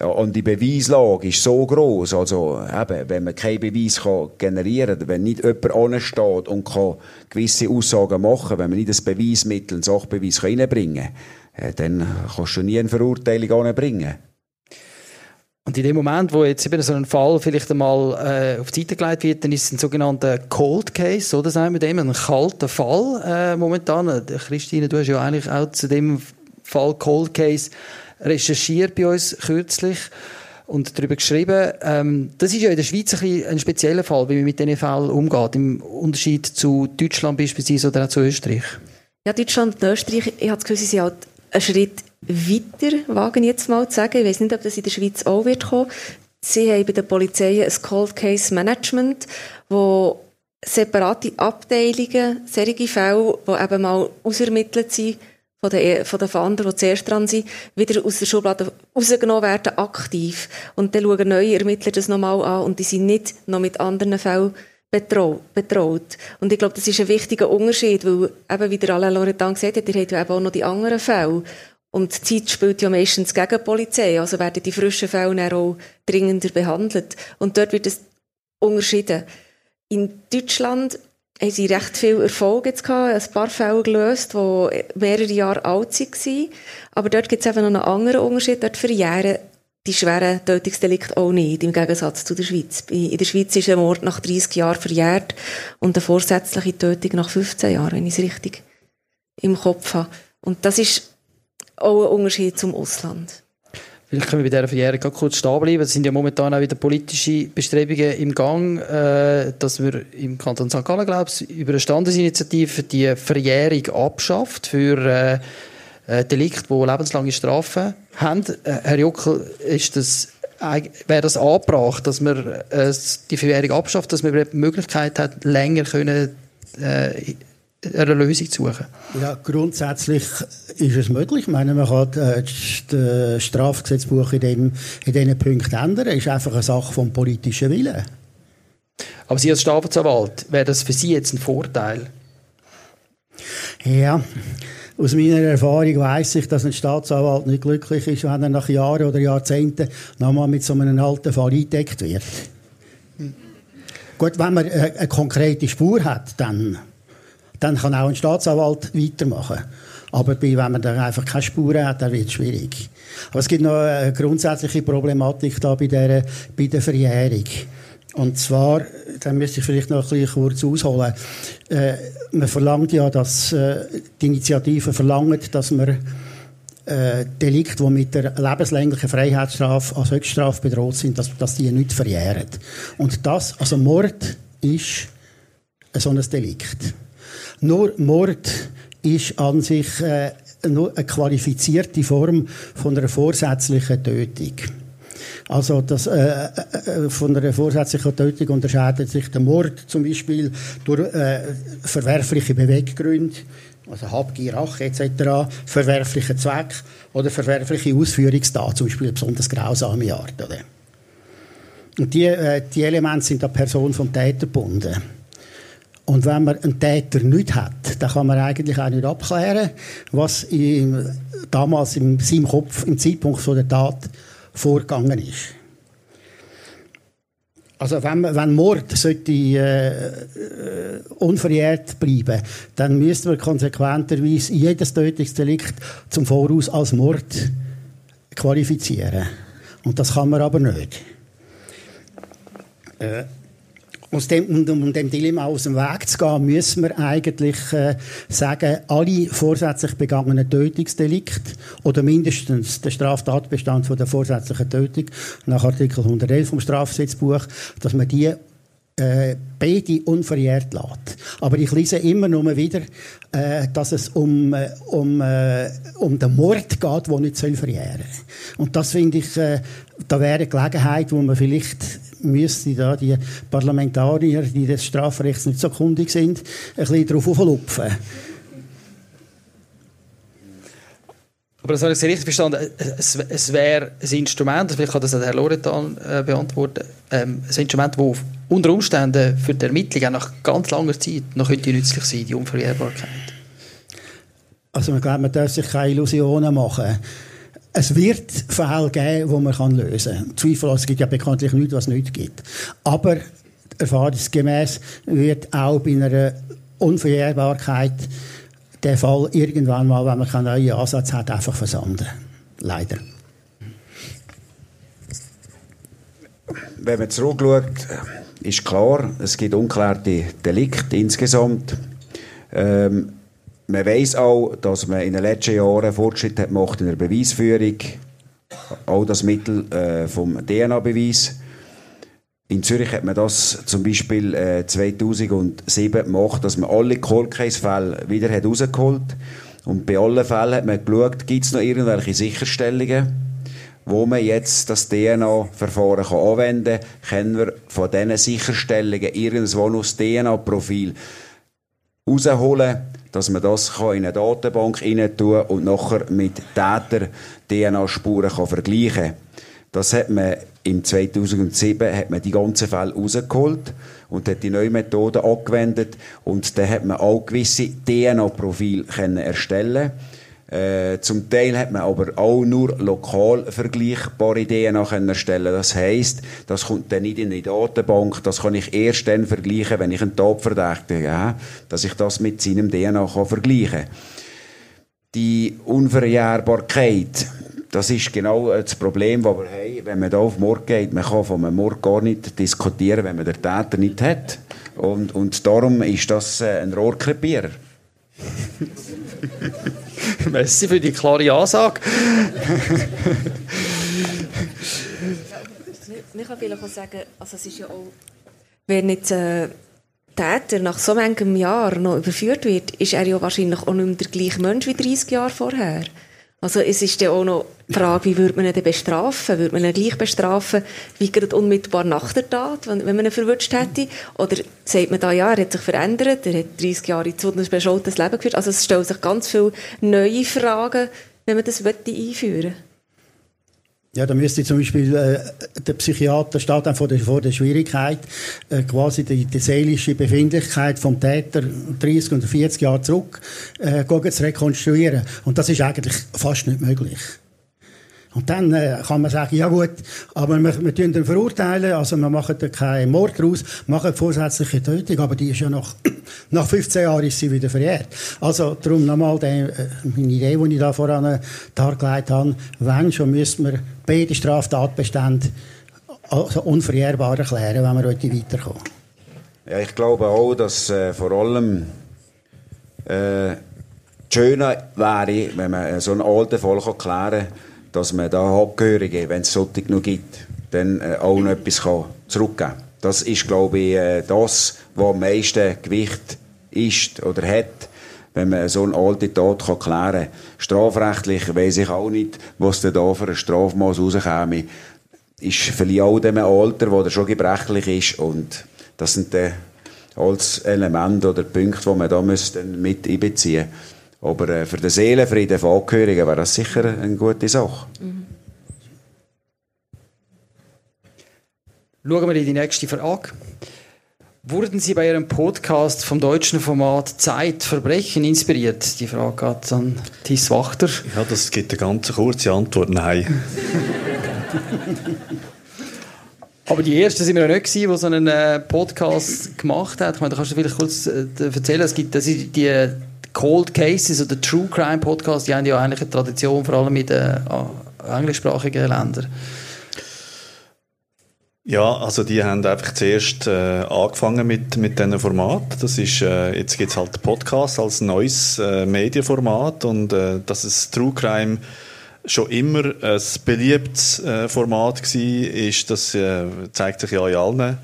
und die Beweislage ist so groß, also eben, wenn man keinen Beweis kann generieren kann, wenn nicht jemand ansteht und kann gewisse Aussagen machen wenn man nicht ein Beweismittel, ein Sachbeweis reinbringen kann, äh, dann kannst du nie eine Verurteilung anbringen. Und in dem Moment, wo jetzt eben so ein Fall vielleicht einmal äh, auf die Seite gelegt wird, dann ist es ein sogenannter Cold Case, oder sagen wir dem, ein kalter Fall äh, momentan. Christine, du hast ja eigentlich auch zu dem Fall Cold Case recherchiert bei uns kürzlich. und darüber geschrieben. Ähm, das ist ja in der Schweiz ein, ein spezieller Fall, wie man mit diesen Fällen umgeht, im Unterschied zu Deutschland beispielsweise oder auch zu Österreich. Ja, Deutschland und Österreich, ich habe das Gefühl, sie sind halt einen Schritt weiter, wage ich jetzt mal zu sagen. Ich weiß nicht, ob das in der Schweiz auch wird kommen. Sie haben bei der Polizei ein Cold Case Management, wo separate Abteilungen, solche Fälle, die eben mal ausermittelt sind, von den, von den Fahndern, die zuerst dran sind, wieder aus der Schublade rausgenommen werden, aktiv. Und dann schauen neue Ermittler das nochmal an und die sind nicht noch mit anderen Fällen betraut. Und ich glaube, das ist ein wichtiger Unterschied, weil eben, wie der Alain Loretan gesagt hat, ihr habt ja eben auch noch die anderen Fälle. Und die Zeit spielt ja meistens gegen die Polizei, also werden die frischen Fälle dann auch dringender behandelt. Und dort wird es unterschieden. In Deutschland haben sie recht viel Erfolg jetzt gehabt, ein paar Fälle gelöst, die mehrere Jahre alt waren. Aber dort gibt es eben noch einen anderen Unterschied. Dort verjähren die schweren Tötungsdelikte auch nicht, im Gegensatz zu der Schweiz. In der Schweiz ist ein Mord nach 30 Jahren verjährt und eine vorsätzliche Tötung nach 15 Jahren, wenn ich es richtig im Kopf habe. Und das ist auch ein Unterschied zum Ausland. Vielleicht können wir bei dieser Verjährung kurz stehen bleiben. Es sind ja momentan auch wieder politische Bestrebungen im Gang, äh, dass wir im Kanton St. Gallen, glaube ich, über eine Standesinitiative die Verjährung abschafft für äh, äh, Delikte, die lebenslange Strafen haben. Äh, Herr Juckel, ist das wäre das angebracht, dass man äh, die Verjährung abschafft, dass man die Möglichkeit hat, länger können, äh, eine Lösung zu suchen? Ja, grundsätzlich ist es möglich. Ich meine, man kann äh, das Strafgesetzbuch in, dem, in diesen Punkten ändern. Es ist einfach eine Sache vom politischen Willen. Aber Sie als Staatsanwalt, wäre das für Sie jetzt ein Vorteil? Ja, aus meiner Erfahrung weiß ich, dass ein Staatsanwalt nicht glücklich ist, wenn er nach Jahren oder Jahrzehnten nochmal mit so einem alten Fall eingedeckt wird. Hm. Gut, wenn man eine, eine konkrete Spur hat, dann dann kann auch ein Staatsanwalt weitermachen. Aber bei, wenn man dann einfach keine Spuren hat, dann wird es schwierig. Aber es gibt noch eine grundsätzliche Problematik da bei der, bei der Verjährung. Und zwar, da müsste ich vielleicht noch ein bisschen kurz ausholen. Äh, man verlangt ja, dass äh, die Initiative verlangt, dass man äh, Delikte, die mit der lebenslänglichen Freiheitsstrafe als Höchststrafe bedroht sind, dass, dass die nicht verjähren. Und das, also Mord ist so ein Delikt. Nur Mord ist an sich äh, nur eine qualifizierte Form von einer vorsätzlichen Tötung. Also das, äh, äh, von einer vorsätzlichen Tötung unterscheidet sich der Mord zum Beispiel durch äh, verwerfliche Beweggründe, also Habgier, Rache etc., verwerfliche Zweck oder verwerfliche Ausführungsdaten, zum Beispiel eine besonders grausame Art. Oder? Und die, äh, die Elemente sind der Person vom Täter gebunden. Und wenn man einen Täter nicht hat, dann kann man eigentlich auch nicht abklären, was ihm damals in seinem Kopf im Zeitpunkt der Tat vorgegangen ist. Also wenn, wenn Mord sollte äh, äh, unverjährt bleiben, dann müsste man konsequenterweise jedes Tötungsdelikt zum Voraus als Mord qualifizieren. Und das kann man aber nicht. Äh, aus dem, um, um dem Dilemma aus dem Weg zu gehen, müssen wir eigentlich äh, sagen, alle vorsätzlich begangenen Tötungsdelikte oder mindestens der Straftatbestand von der vorsätzlichen Tötung nach Artikel 111 vom Strafgesetzbuch, dass man die äh, beide unverjährt lässt. Aber ich lese immer nur wieder, äh, dass es um, äh, um, äh, um den Mord geht, der nicht soll verjähren Und das finde ich, äh, da wäre eine Gelegenheit, wo man vielleicht müsste da die Parlamentarier, die des Strafrechts nicht so kundig sind, ein bisschen darauf auflupfen. Aber das habe ich richtig verstanden. Es, es wäre ein Instrument, vielleicht kann das Herr Loretan äh, beantworten, ähm, ein Instrument, das unter Umständen für die Ermittlung nach ganz langer Zeit noch könnte nützlich sein, die Unverjährbarkeit. Also ich glaube, man darf sich keine Illusionen machen. Es wird Fälle geben, die man lösen kann. Zweifellos, es gibt ja bekanntlich nichts, was es nicht gibt. Aber erfahrungsgemäß wird auch bei einer Unverjährbarkeit der Fall irgendwann mal, wenn man keinen neuen Ansatz hat, einfach versanden. Leider. Wenn man zurückschaut, ist klar, es gibt unklärte Delikte insgesamt. Ähm, man weiß auch, dass man in den letzten Jahren Fortschritte gemacht in der Beweisführung. auch das Mittel äh, vom DNA-Beweis. In Zürich hat man das zum Beispiel äh, 2007 gemacht, dass man alle Cold Case-Fälle wieder hat rausgeholt Und bei allen Fällen hat man geschaut, gibt es noch irgendwelche Sicherstellungen, wo man jetzt das DNA-Verfahren anwenden kann. Können wir von diesen Sicherstellungen irgendwo noch das DNA-Profil rausholen, dass man das in eine Datenbank rein tun und nachher mit Täter-DNA-Spuren vergleichen kann. Das hat man im 2007 hat man die ganzen Fälle rausgeholt und hat die neue Methode angewendet und dann hat man auch gewisse DNA-Profile erstellen äh, zum Teil hat man aber auch nur lokal vergleichbare können erstellen. Das heißt, das kommt dann nicht in die Datenbank. Das kann ich erst dann vergleichen, wenn ich einen Tatverdächtigen habe, dass ich das mit seinem DNA kann vergleichen. Die Unverjährbarkeit das ist genau das Problem, das wir haben, wenn man da auf Mord geht. Man kann von einem Mord gar nicht diskutieren, wenn man den Täter nicht hat. Und, und darum ist das äh, ein Rohrkrepierer. Merci für die klare Ansage. ich kann vielleicht auch sagen, also es ist ja auch, wenn jetzt äh, Täter nach so manchem Jahr noch überführt wird, ist er ja wahrscheinlich auch nicht mehr der gleiche Mensch wie 30 Jahre vorher. Also es ist ja auch noch die Frage, wie würde man ihn denn bestrafen? Würde man ihn gleich bestrafen wie gerade unmittelbar nach der Tat, wenn, man ihn verwünscht hätte? Oder sagt man da, ja, er hat sich verändert, er hat 30 Jahre zu ein bescholtenes Leben geführt? Also es stellen sich ganz viele neue Fragen, wenn man das einführen möchte. Ja, da müsste zum Beispiel äh, der Psychiater steht dann vor der, vor der Schwierigkeit, äh, quasi die, die seelische Befindlichkeit vom Täter 30 oder 40 Jahre zurück äh, zu rekonstruieren. Und das ist eigentlich fast nicht möglich. Und dann äh, kann man sagen, ja gut, aber wir, wir tun den verurteilen, also wir machen da keinen Mord raus, machen vorsätzliche Tötung, aber die ist ja nach, nach 15 Jahren ist sie wieder verjährt. Also darum nochmal äh, meine Idee, die ich da voran dargelegt habe, wenn schon müsste man beide Straftatbestände also unverjährbar erklären, wenn wir heute weiterkommen. Ja, ich glaube auch, dass äh, vor allem äh, schöner wäre, wenn man so einen alten Fall klären kann, dass man da Abgehörige, wenn es solche noch gibt, dann äh, auch noch etwas kann zurückgeben kann. Das ist, glaube ich, äh, das, was am meisten Gewicht ist oder hat, wenn man so eine alte Tat kann klären kann. Strafrechtlich weiss ich auch nicht, was da für ein Strafmaß rauskäme. Ist vielleicht auch dem Alter, wo der schon gebrechlich ist und das sind dann als Elemente oder Punkte, die man da mit einbeziehen müsste. Aber äh, für den Seelenfrieden von Angehörigen wäre das sicher eine gute Sache. Mhm. Schauen wir in die nächste Frage. Wurden Sie bei Ihrem Podcast vom deutschen Format Zeit Verbrechen inspiriert? Die Frage geht an Thies Wachter. Ja, das gibt eine ganz kurze Antwort. Nein. Aber die ersten sind wir ja nicht gewesen, die so einen äh, Podcast gemacht haben. Ich meine, da kannst du vielleicht kurz äh, erzählen, es gibt die Cold Cases oder True Crime Podcasts, die haben ja eigentlich eine Tradition, vor allem in den äh, englischsprachigen Ländern. Ja, also die haben einfach zuerst äh, angefangen mit, mit diesem Format. Das ist, äh, jetzt gibt es halt Podcast als neues äh, Medienformat und äh, dass es True Crime schon immer ein beliebtes äh, Format war, ist, das äh, zeigt sich ja in allen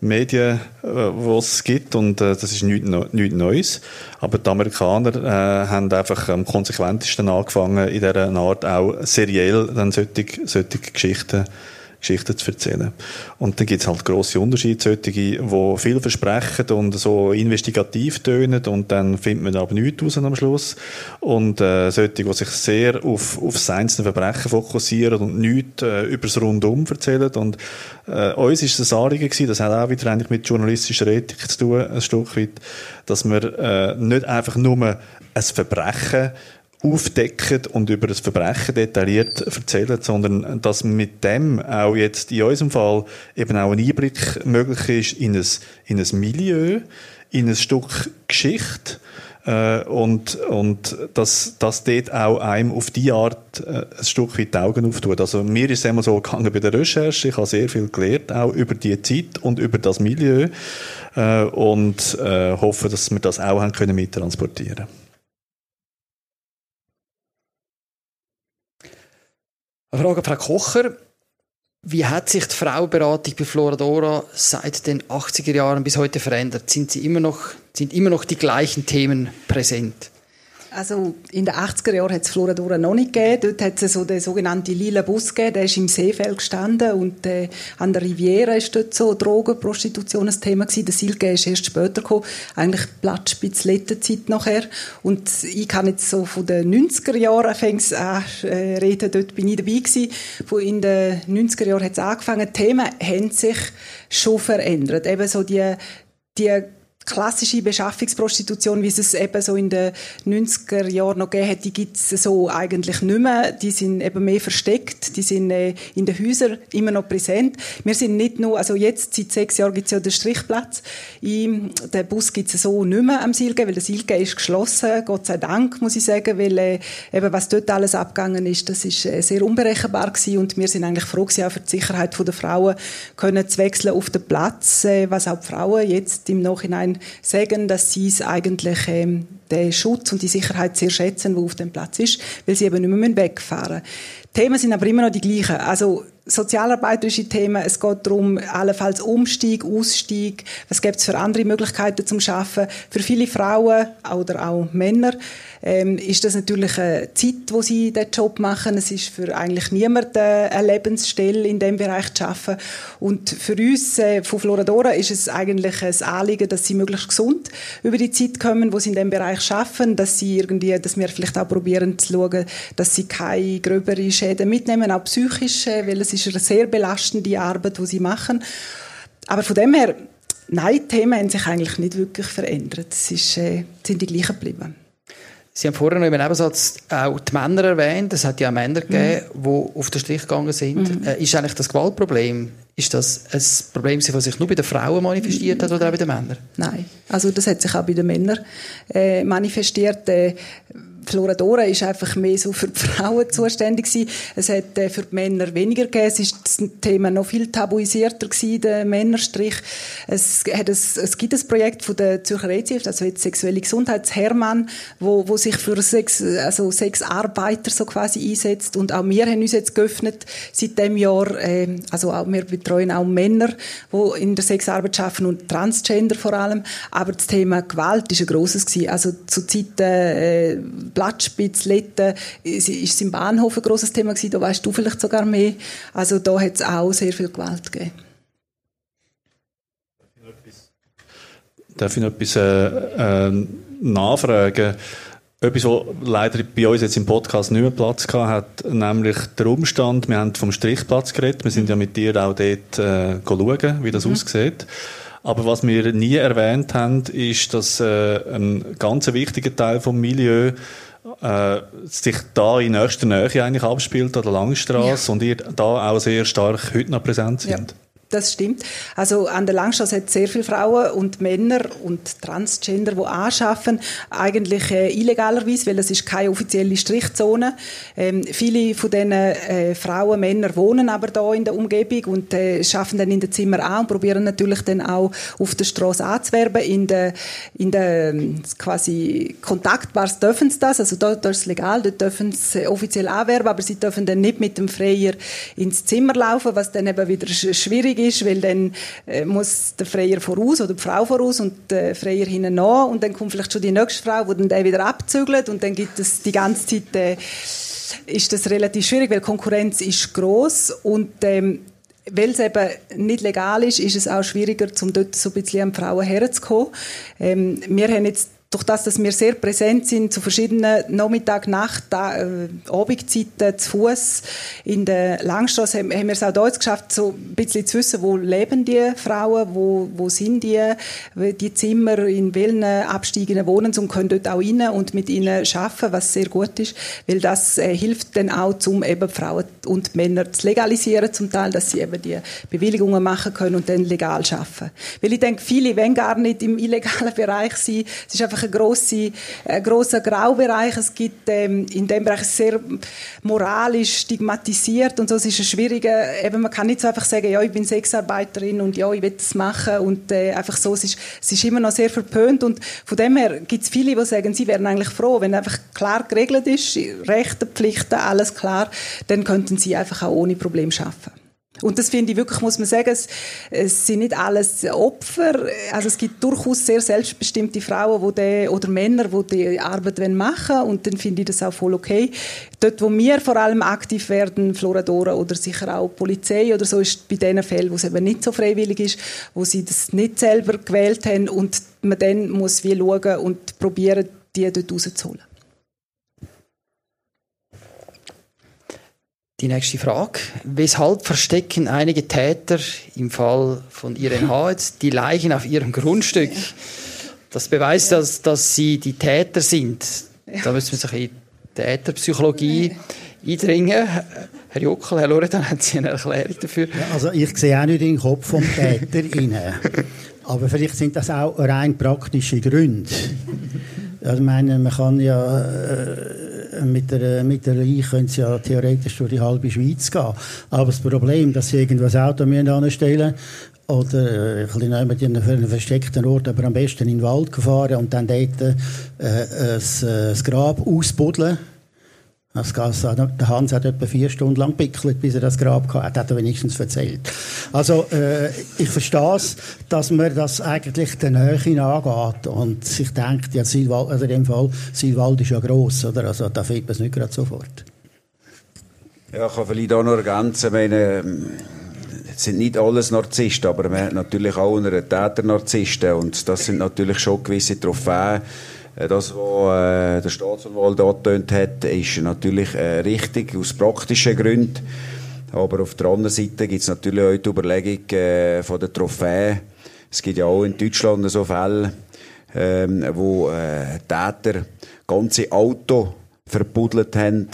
Medien, äh, die es gibt und äh, das ist nichts, nichts Neues. Aber die Amerikaner äh, haben einfach am konsequentesten angefangen, in dieser Art auch seriell dann solche, solche Geschichten Geschichten zu erzählen. Und dann gibt es halt grosse Unterschiede, solche, die viel versprechen und so investigativ tönen und dann findet man aber nichts raus am Schluss. Und äh, solche, die sich sehr auf, auf das einzelne Verbrechen fokussieren und nichts äh, über das Rundum erzählen. Und äh, uns ist das Anliegen gewesen, das hat auch wieder eigentlich mit journalistischer Ethik zu tun, ein Stück weit, dass wir äh, nicht einfach nur ein Verbrechen aufdecken und über das Verbrechen detailliert erzählen, sondern dass mit dem auch jetzt in unserem Fall eben auch ein Einblick möglich ist in ein, in ein Milieu, in ein Stück Geschichte, äh, und, und dass, dass dort auch einem auf die Art äh, ein Stück weit die Augen auftut. Also mir ist es immer so gegangen bei der Recherche, ich habe sehr viel gelernt, auch über die Zeit und über das Milieu äh, und äh, hoffe, dass wir das auch haben können mittransportieren Eine Frage an Frau Kocher. Wie hat sich die Frauenberatung bei Floradora seit den 80er Jahren bis heute verändert? Sind, sie immer noch, sind immer noch die gleichen Themen präsent? Also in den 80er Jahren hat es Floradora noch nicht gegeben. Dort hat es so den sogenannten lila Bus gegeben, der ist im Seefeld gestanden und äh, an der Riviera ist dort so Drogenprostitution ein Thema gewesen. Der Silke ist erst später gekommen, eigentlich Platzspitzlettenzeit nachher. Und ich kann jetzt so von den 90er Jahren fängst an äh, reden, dort bin ich dabei gewesen. Von in den 90er Jahren hat es angefangen. Die Themen haben sich schon verändert. Eben so die die klassische Beschaffungsprostitution, wie es es eben so in den 90er Jahren noch gegeben hat, die gibt es so eigentlich nicht mehr. Die sind eben mehr versteckt, die sind äh, in den Häusern immer noch präsent. Wir sind nicht nur, also jetzt, seit sechs Jahren gibt es ja den Strichplatz. In, den Bus gibt es so nicht mehr am Silge, weil der Silge ist geschlossen, Gott sei Dank, muss ich sagen, weil äh, eben was dort alles abgegangen ist, das ist äh, sehr unberechenbar gewesen und wir sind eigentlich froh gewesen, auch für die Sicherheit der Frauen können zu wechseln auf den Platz, äh, was auch die Frauen jetzt im Nachhinein sagen, dass sie es eigentlich ähm, den Schutz und die Sicherheit sehr schätzen, wo auf dem Platz ist, weil sie eben nicht mehr wegfahren müssen. Die Themen sind aber immer noch die gleichen. Also sozialarbeiterische Themen. Es geht darum, allenfalls Umstieg, Ausstieg. Was gibt es für andere Möglichkeiten zum Schaffen? Für viele Frauen oder auch Männer ähm, ist das natürlich eine Zeit, wo sie den Job machen. Es ist für eigentlich niemanden eine Lebensstelle in dem Bereich zu schaffen. Und für uns äh, von Floradora ist es eigentlich ein Anliegen, dass sie möglichst gesund über die Zeit kommen, wo sie in dem Bereich schaffen, dass sie irgendwie, dass wir vielleicht auch probieren zu schauen, dass sie keine gröbere Schäden mitnehmen, auch psychisch, äh, weil es ist eine sehr belastende Arbeit, die sie machen. Aber von dem her, nein, die Themen haben sich eigentlich nicht wirklich verändert. Es ist, äh, sind die gleichen geblieben. Sie haben vorher noch im Nebensatz auch die Männer erwähnt. Es hat ja auch Männer mhm. gegeben, die auf den Strich gegangen sind. Mhm. Äh, ist eigentlich das Gewaltproblem, ist das ein Problem, das sich nur bei den Frauen manifestiert hat oder auch bei den Männern? Nein, also das hat sich auch bei den Männern äh, manifestiert. Äh, Floradora ist einfach mehr so für die Frauen zuständig gewesen. Es hat äh, für die Männer weniger gegeben. Es ist das Thema noch viel tabuisierter gewesen, der Männerstrich. Es, hat ein, es gibt ein Projekt von der Zürcher EZF, also jetzt sexuelle Gesundheit, Hermann, wo, wo sich für Sex, also Sexarbeiter so quasi einsetzt. Und auch wir haben uns jetzt geöffnet seit dem Jahr. Äh, also auch, wir betreuen auch Männer, die in der Sexarbeit arbeiten und Transgender vor allem. Aber das Thema Gewalt ist ein grosses gewesen. Also zu Zeiten äh, Blattspitz, Letten, ist es im Bahnhof ein grosses Thema gewesen, da weißt du vielleicht sogar mehr. Also da hat es auch sehr viel Gewalt gegeben. Darf ich noch etwas äh, äh, nachfragen? Etwas, was leider bei uns jetzt im Podcast nicht mehr Platz hat, nämlich der Umstand, wir haben vom Strichplatz geredet, wir sind ja mit dir auch dort äh, schauen, wie das mhm. aussieht. Aber was wir nie erwähnt haben, ist, dass äh, ein ganz wichtiger Teil vom Milieu äh, sich da in erster Nähe eigentlich abspielt, an der Langstrasse, ja. und ihr da auch sehr stark heute noch präsent sind. Ja das stimmt. Also an der Langstrasse hat sehr viele Frauen und Männer und Transgender, die anschaffen, eigentlich äh, illegalerweise, weil es ist keine offizielle Strichzone. Ähm, viele von diesen äh, Frauen, Männer wohnen aber da in der Umgebung und äh, schaffen dann in den Zimmer an und probieren natürlich dann auch auf der Straße anzuwerben. In der, in der ähm, quasi Kontaktbars dürfen sie das, also dort, dort ist es legal, dort dürfen sie offiziell anwerben, aber sie dürfen dann nicht mit dem Freier ins Zimmer laufen, was dann eben wieder schwierig ist ist, weil dann äh, muss der Freier voraus oder die Frau voraus und der Freier hinten nach und dann kommt vielleicht schon die nächste Frau, die dann den wieder abzügelt und dann gibt es die ganze Zeit äh, ist das relativ schwierig, weil Konkurrenz ist groß und ähm, weil es eben nicht legal ist, ist es auch schwieriger, um dort so ein bisschen an Frauen herzukommen. Ähm, wir haben jetzt durch das, dass wir sehr präsent sind zu verschiedenen Nachmittag, Nacht, äh, Abendzeiten zu Fuß in der Langstrasse, haben, haben wir es auch dort geschafft, so ein bisschen zu wissen, wo leben die Frauen, wo, wo sind die, die Zimmer, in welchen Absteigen wohnen sie und können dort auch rein und mit ihnen arbeiten, was sehr gut ist, weil das äh, hilft dann auch, um eben Frauen und Männer zu legalisieren zum Teil, dass sie eben die Bewilligungen machen können und dann legal arbeiten. Weil ich denke, viele wollen gar nicht im illegalen Bereich sein, es ist einfach ein grosser, grosser Graubereich. Es gibt ähm, in dem Bereich sehr moralisch stigmatisiert und so. Es ist ein schwieriger, eben man kann nicht so einfach sagen, ja, ich bin Sexarbeiterin und ja, ich will das machen und äh, einfach so. Es ist, es ist immer noch sehr verpönt und von dem her gibt es viele, die sagen, sie wären eigentlich froh, wenn einfach klar geregelt ist, Rechte, Pflichten, alles klar, dann könnten sie einfach auch ohne Problem schaffen. Und das finde ich wirklich, muss man sagen, es, es, sind nicht alles Opfer. Also es gibt durchaus sehr selbstbestimmte Frauen die die, oder Männer, die die Arbeit machen wollen. Und dann finde ich das auch voll okay. Dort, wo wir vor allem aktiv werden, Floradora oder sicher auch Polizei oder so, ist bei den Fällen, wo es eben nicht so freiwillig ist, wo sie das nicht selber gewählt haben und man dann muss wie schauen und probieren, die dort rauszuholen. Die nächste Frage. Weshalb verstecken einige Täter im Fall von Irene H. die Leichen auf ihrem Grundstück? Das beweist, dass, dass sie die Täter sind. Da müssen wir sich in Täterpsychologie eindringen. Herr Jockel, Herr Loredan, haben Sie eine Erklärung dafür? Ja, also ich sehe auch nicht in den Kopf vom Täter rein. Aber vielleicht sind das auch rein praktische Gründe. Also, ich meine, man kann ja äh, mit der, mit der Leiche können sie ja theoretisch durch die halbe Schweiz gehen. Aber das Problem, dass sie irgendwo ein Auto anstellen oder äh, ein bisschen in einen versteckten Ort, aber am besten in den Wald fahren und dann dort äh, das, das Grab ausbuddeln der Hans hat etwa vier Stunden lang pickelt, bis er das Grab hatte. Hat er wenigstens erzählt. Also, äh, ich verstehe es, dass man das eigentlich der Nähe angeht und sich denkt, ja, Silwald, also in dem Fall, Silwald ist ja gross, oder? Also, da findet man es nicht gerade sofort. Ja, ich kann vielleicht auch noch ergänzen, meine, es sind nicht alles Narzissten, aber man hat natürlich auch einen Täter-Narzissten und das sind natürlich schon gewisse Trophäen, das, was äh, der Staatsanwalt angetönt hat, ist natürlich äh, richtig, aus praktischen Gründen. Aber auf der anderen Seite gibt es natürlich auch die Überlegung äh, von der Trophäe. Es gibt ja auch in Deutschland so Fälle, ähm, wo äh, Täter ganze Auto verbuddelt haben,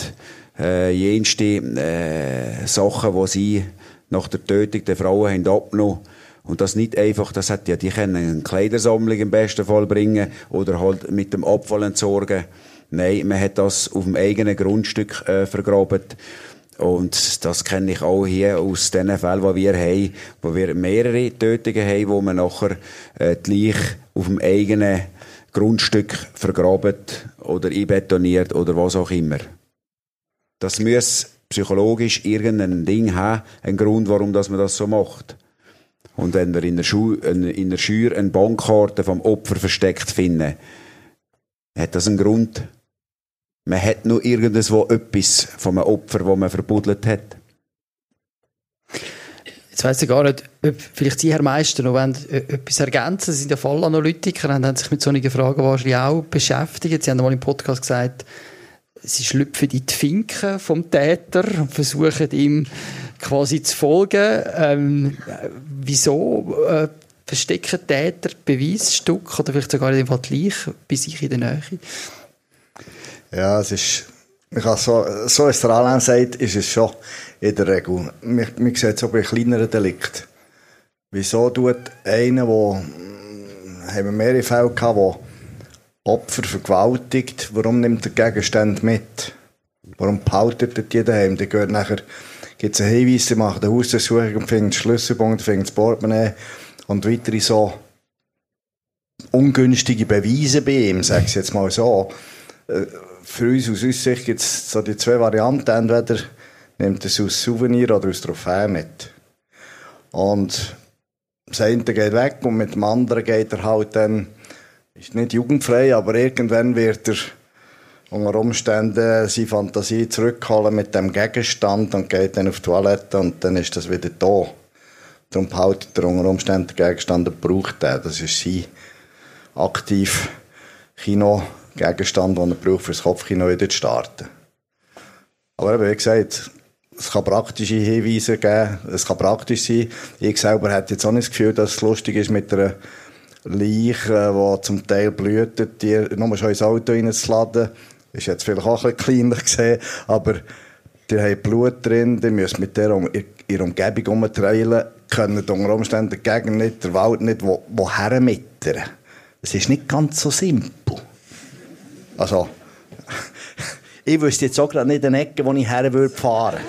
äh, jenste äh, Sachen, die sie nach der Tötung der Frauen haben abgenommen und das nicht einfach, das hat ja, die können eine Kleidersammlung im besten Fall bringen oder halt mit dem Abfall entsorgen. Nein, man hat das auf dem eigenen Grundstück äh, vergraben. Und das kenne ich auch hier aus den Fällen, die wir haben, wo wir mehrere Tötungen haben, wo man nachher äh, die Leiche auf dem eigenen Grundstück vergraben oder einbetoniert oder was auch immer. Das muss psychologisch irgendein Ding haben, ein Grund, warum das man das so macht. Und wenn wir in der, Schu in der Schür eine Bankkarte vom Opfer versteckt finden, hat das einen Grund. Man hat nur irgendwo etwas vom Opfer, das man verbuddelt hat. Jetzt weiss ich gar nicht, ob vielleicht Sie, Herr Meister, noch äh, etwas ergänzen Sie sind ja Fallanalytiker und haben sich mit solchen Fragen wahrscheinlich auch beschäftigt. Sie haben mal im Podcast gesagt, Sie schlüpfen in die Finken vom Täter und versuchen ihm quasi zu folgen. Ähm, wieso äh, verstecken Täter Beweisstück oder vielleicht sogar Fall gleich bei sich in der Nähe? Ja, es ist, man kann so, so es der Alain sagt, ist es schon in der Regel. Man, man sieht es auch bei kleineren Delikten. Wieso tut einer, wo, haben wir mehrere Fälle gehabt, wo Opfer vergewaltigt, warum nimmt der Gegenstand mit? Warum behaltet er die daheim? Der gehört nachher gibt es einen Hinweis, sie machen eine Hausdurchsuchung und finden Schlüsselbund, finden das Portemonnaie und weitere so ungünstige Beweise bei ihm, sage ich jetzt mal so. Äh, für uns aus unserer Sicht gibt es so die zwei Varianten. Entweder nimmt er es aus Souvenir oder aus Trophäe mit. Und das eine geht weg und mit dem anderen geht er halt dann, ist nicht jugendfrei, aber irgendwann wird er unter Umständen seine Fantasie zurückholen mit dem Gegenstand und geht dann auf die Toilette und dann ist das wieder da. Darum behaltet er unter Umständen den Gegenstand und braucht den. Das ist sein aktiv Kino-Gegenstand, den er braucht, für das Kopfkino wieder zu starten. Aber wie gesagt, es kann praktische Hinweise geben, es kann praktisch sein. Ich selber hätte jetzt auch nicht das Gefühl, dass es lustig ist, mit einer Leiche, die zum Teil blühtet, die nur schon ins Auto reinzuladen ist jetzt vielleicht auch ein bisschen kleiner gesehen, aber die haben Blut drin, die müssen mit der um, ihrer Umgebung umtreilen, können unter Umständen die Gegend nicht, der Wald nicht, wo, woher mittern. Es ist nicht ganz so simpel. Also, ich wüsste jetzt auch gerade nicht eine Ecke, wo ich her würde fahren.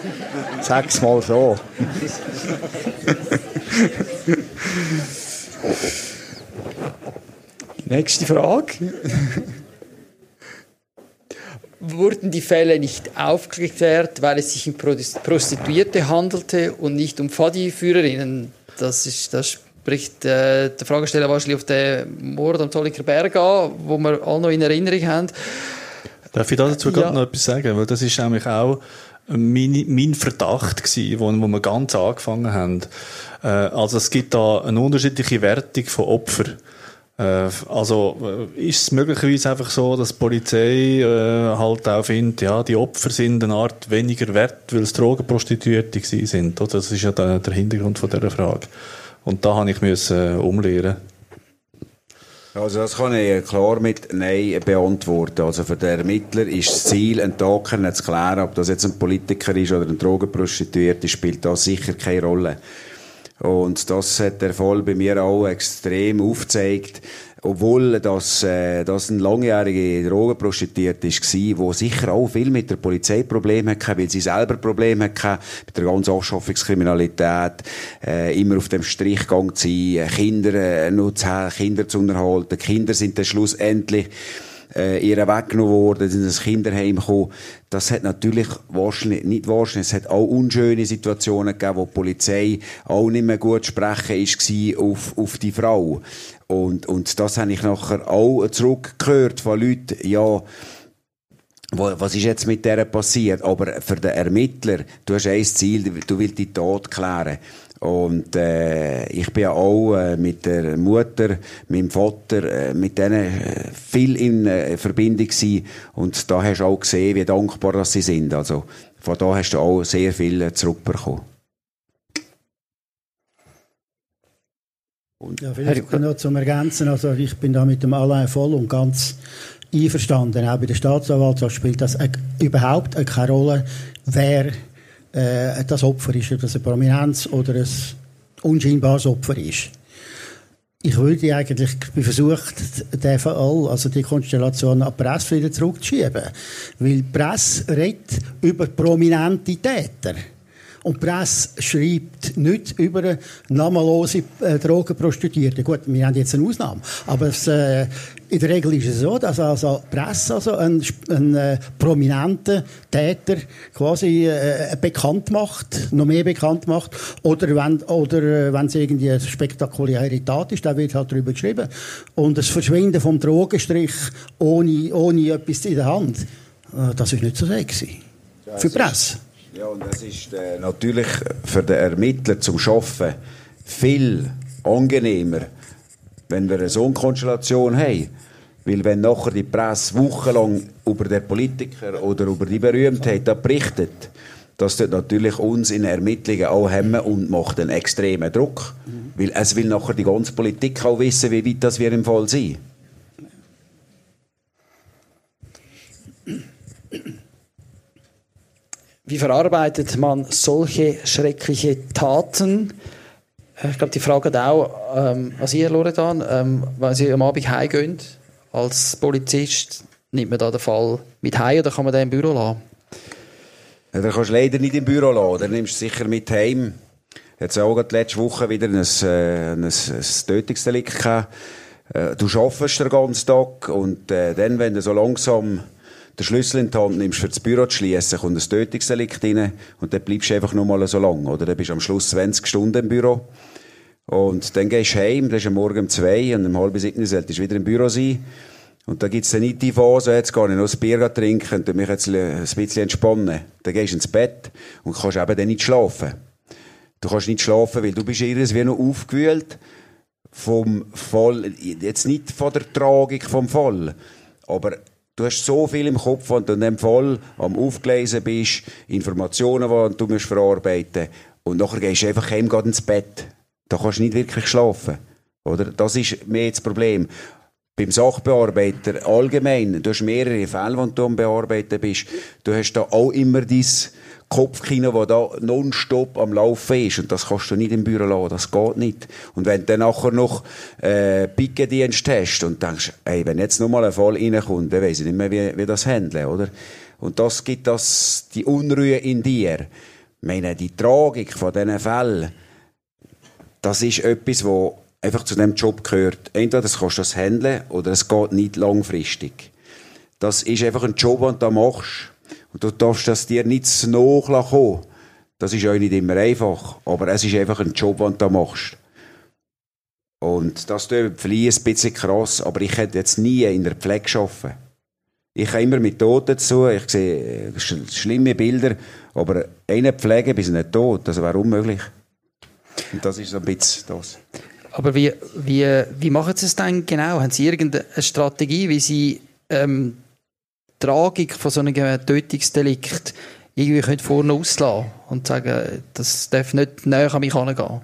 Sag's mal so. Nächste Frage. wurden die Fälle nicht aufgeklärt, weil es sich um Prostituierte handelte und nicht um Fadi-Führerinnen. Das, ist, das spricht äh, der Fragesteller wahrscheinlich auf den Mord am Zolliker Berg an, wo wir alle noch in Erinnerung haben. Darf ich dazu ja. noch etwas sagen? Weil das ist nämlich auch mein, mein Verdacht gewesen, wo, wo wir ganz angefangen haben. Äh, also es gibt da eine unterschiedliche Wertung von Opfern. Äh, also äh, ist es möglicherweise einfach so, dass die Polizei äh, halt auch findet, ja, die Opfer sind eine Art weniger wert, weil es Drogenprostituierte sind. Oder? Das ist ja der, der Hintergrund von dieser Frage. Und da habe ich müssen, äh, umlehren. Also das kann ich klar mit Nein beantworten. Also für den Ermittler ist das Ziel, einen Token zu klären, ob das jetzt ein Politiker ist oder ein Drogenprostituierte, spielt das sicher keine Rolle. Und das hat der Fall bei mir auch extrem aufgezeigt, obwohl das, äh, das ein langjähriger Drogenprostituierte war, wo sicher auch viel mit der Polizei Probleme hatte, weil sie selber Probleme hatte, mit der ganzen Ausschaffungskriminalität, äh, immer auf dem Strichgang zu sein, Kinder, äh, nur Kinder zu unterhalten. Kinder sind dann schlussendlich äh, ihr weggenommen worden, sind ins Kinderheim gekommen. Das hat natürlich wahrscheinlich, nicht wahrscheinlich, es hat auch unschöne Situationen gegeben, wo die Polizei auch nicht mehr gut sprechen ist auf, auf die Frau. Und, und das habe ich nachher auch zurückgehört von Leuten, ja, was ist jetzt mit der passiert? Aber für den Ermittler, du hast ein Ziel, du willst die Tat klären. Und äh, ich bin ja auch äh, mit der Mutter, meinem Vater, äh, mit denen äh, viel in äh, Verbindung gewesen. Und da hast du auch gesehen, wie dankbar dass sie sind. Also von da hast du auch sehr viel äh, zurückbekommen. Und ja, vielleicht noch zum Ergänzen. Also ich bin da mit dem Alain voll und ganz einverstanden. Auch bei der Staatsanwaltschaft spielt das überhaupt keine Rolle, wer äh, das Opfer ist, ob das eine Prominenz oder ein unscheinbares Opfer ist. Ich würde eigentlich, versucht, den Fall, also die Konstellation an die Presse wieder zurückzuschieben. Weil die Presse redet über prominente Täter. Und die Presse schreibt nicht über namenlose äh, Drogenprostituierte. Gut, wir haben jetzt eine Ausnahme. Aber es, äh, in der Regel ist es so, dass also die Presse also einen, einen äh, prominenten Täter quasi äh, bekannt macht, noch mehr bekannt macht. Oder wenn, oder, äh, wenn es irgendwie eine spektakuläre Tat ist, dann wird halt darüber geschrieben. Und das Verschwinden vom Drogenstrich ohne, ohne etwas in der Hand, äh, das ist nicht so sexy. Für die Presse. Ja, und das ist äh, natürlich für den Ermittler zum Schaffen viel angenehmer, wenn wir eine so eine Konstellation haben. Weil wenn nachher die Presse wochenlang über den Politiker oder über die Berühmtheit berichtet, das tut natürlich uns in Ermittlungen auch hemmen und macht einen extremen Druck. Mhm. Weil es will nachher die ganze Politik auch wissen, wie weit das wir im Fall sind. Wie verarbeitet man solche schreckliche Taten? Äh, ich glaube, die Frage hat auch ähm, an Sie, Loredan, ähm, wenn Sie am Abend heimgehen als Polizist, nimmt man da den Fall mit heim oder kann man den im Büro lassen? Ja, den kannst du leider nicht im Büro lassen, den nimmst du sicher mit heim. Jetzt auch letzte Woche wieder ein, äh, ein, ein Tötungsdelikt gehabt. Äh, du arbeitest den ganzen Tag und äh, dann, wenn du so langsam den Schlüssel in die Hand nimmst, für das Büro zu schließen, kommt ein Tötungsdelikt rein und dann bleibst du einfach nur mal so lang, oder? Dann bist du am Schluss 20 Stunden im Büro. Und dann gehst du heim, das ist am Morgen um zwei und um halb sieben solltest du wieder im Büro sein. Und da gibt's dann nicht die Phase, jetzt gehe ich noch ein Bier trinken und mich jetzt ein bisschen entspannen. Dann gehst du ins Bett und kannst eben dann nicht schlafen. Du kannst nicht schlafen, weil du bist irgendwie noch aufgewühlt vom Fall, jetzt nicht von der Tragik vom Fall, aber Du hast so viel im Kopf, wenn du in dem Fall am Aufgelesen bist, Informationen, die du musst verarbeiten und nachher gehst du einfach heim ins Bett. Da kannst du nicht wirklich schlafen. Oder? Das ist mehr das Problem. Beim Sachbearbeiter allgemein, du hast mehrere Fälle, die du am Bearbeiten bist. Du hast da auch immer dein Kopfkino, das da nonstop am Laufen ist. Und das kannst du nicht im Büro lassen. Das geht nicht. Und wenn du dann nachher noch äh, Pickendienst hast und denkst, ey, wenn jetzt nochmal ein Fall reinkommt, dann weiss ich nicht mehr, wie, wie das handeln, oder? Und das gibt das, die Unruhe in dir. Ich meine, die Tragik von diesen Fällen, das ist etwas, wo einfach zu dem Job gehört. Entweder das kannst du das handeln oder es geht nicht langfristig. Das ist einfach ein Job, den du machst. Und du darfst das dir nicht zu nachkommen. Das ist auch nicht immer einfach. Aber es ist einfach ein Job, den du machst. Und das tut vielleicht ein bisschen krass, aber ich hätte jetzt nie in der Pflege arbeiten. Ich habe immer mit Toten zu, ich sehe äh, schlimme Bilder, aber einen pflegen bis nicht tot, das wäre unmöglich. Und das ist so ein bisschen das. Aber wie, wie, wie machen Sie es dann genau? Haben Sie irgendeine Strategie, wie Sie ähm, Tragik von so einem Tötungsdelikt irgendwie vorne auslassen und sagen, das darf nicht näher an mich herangehen?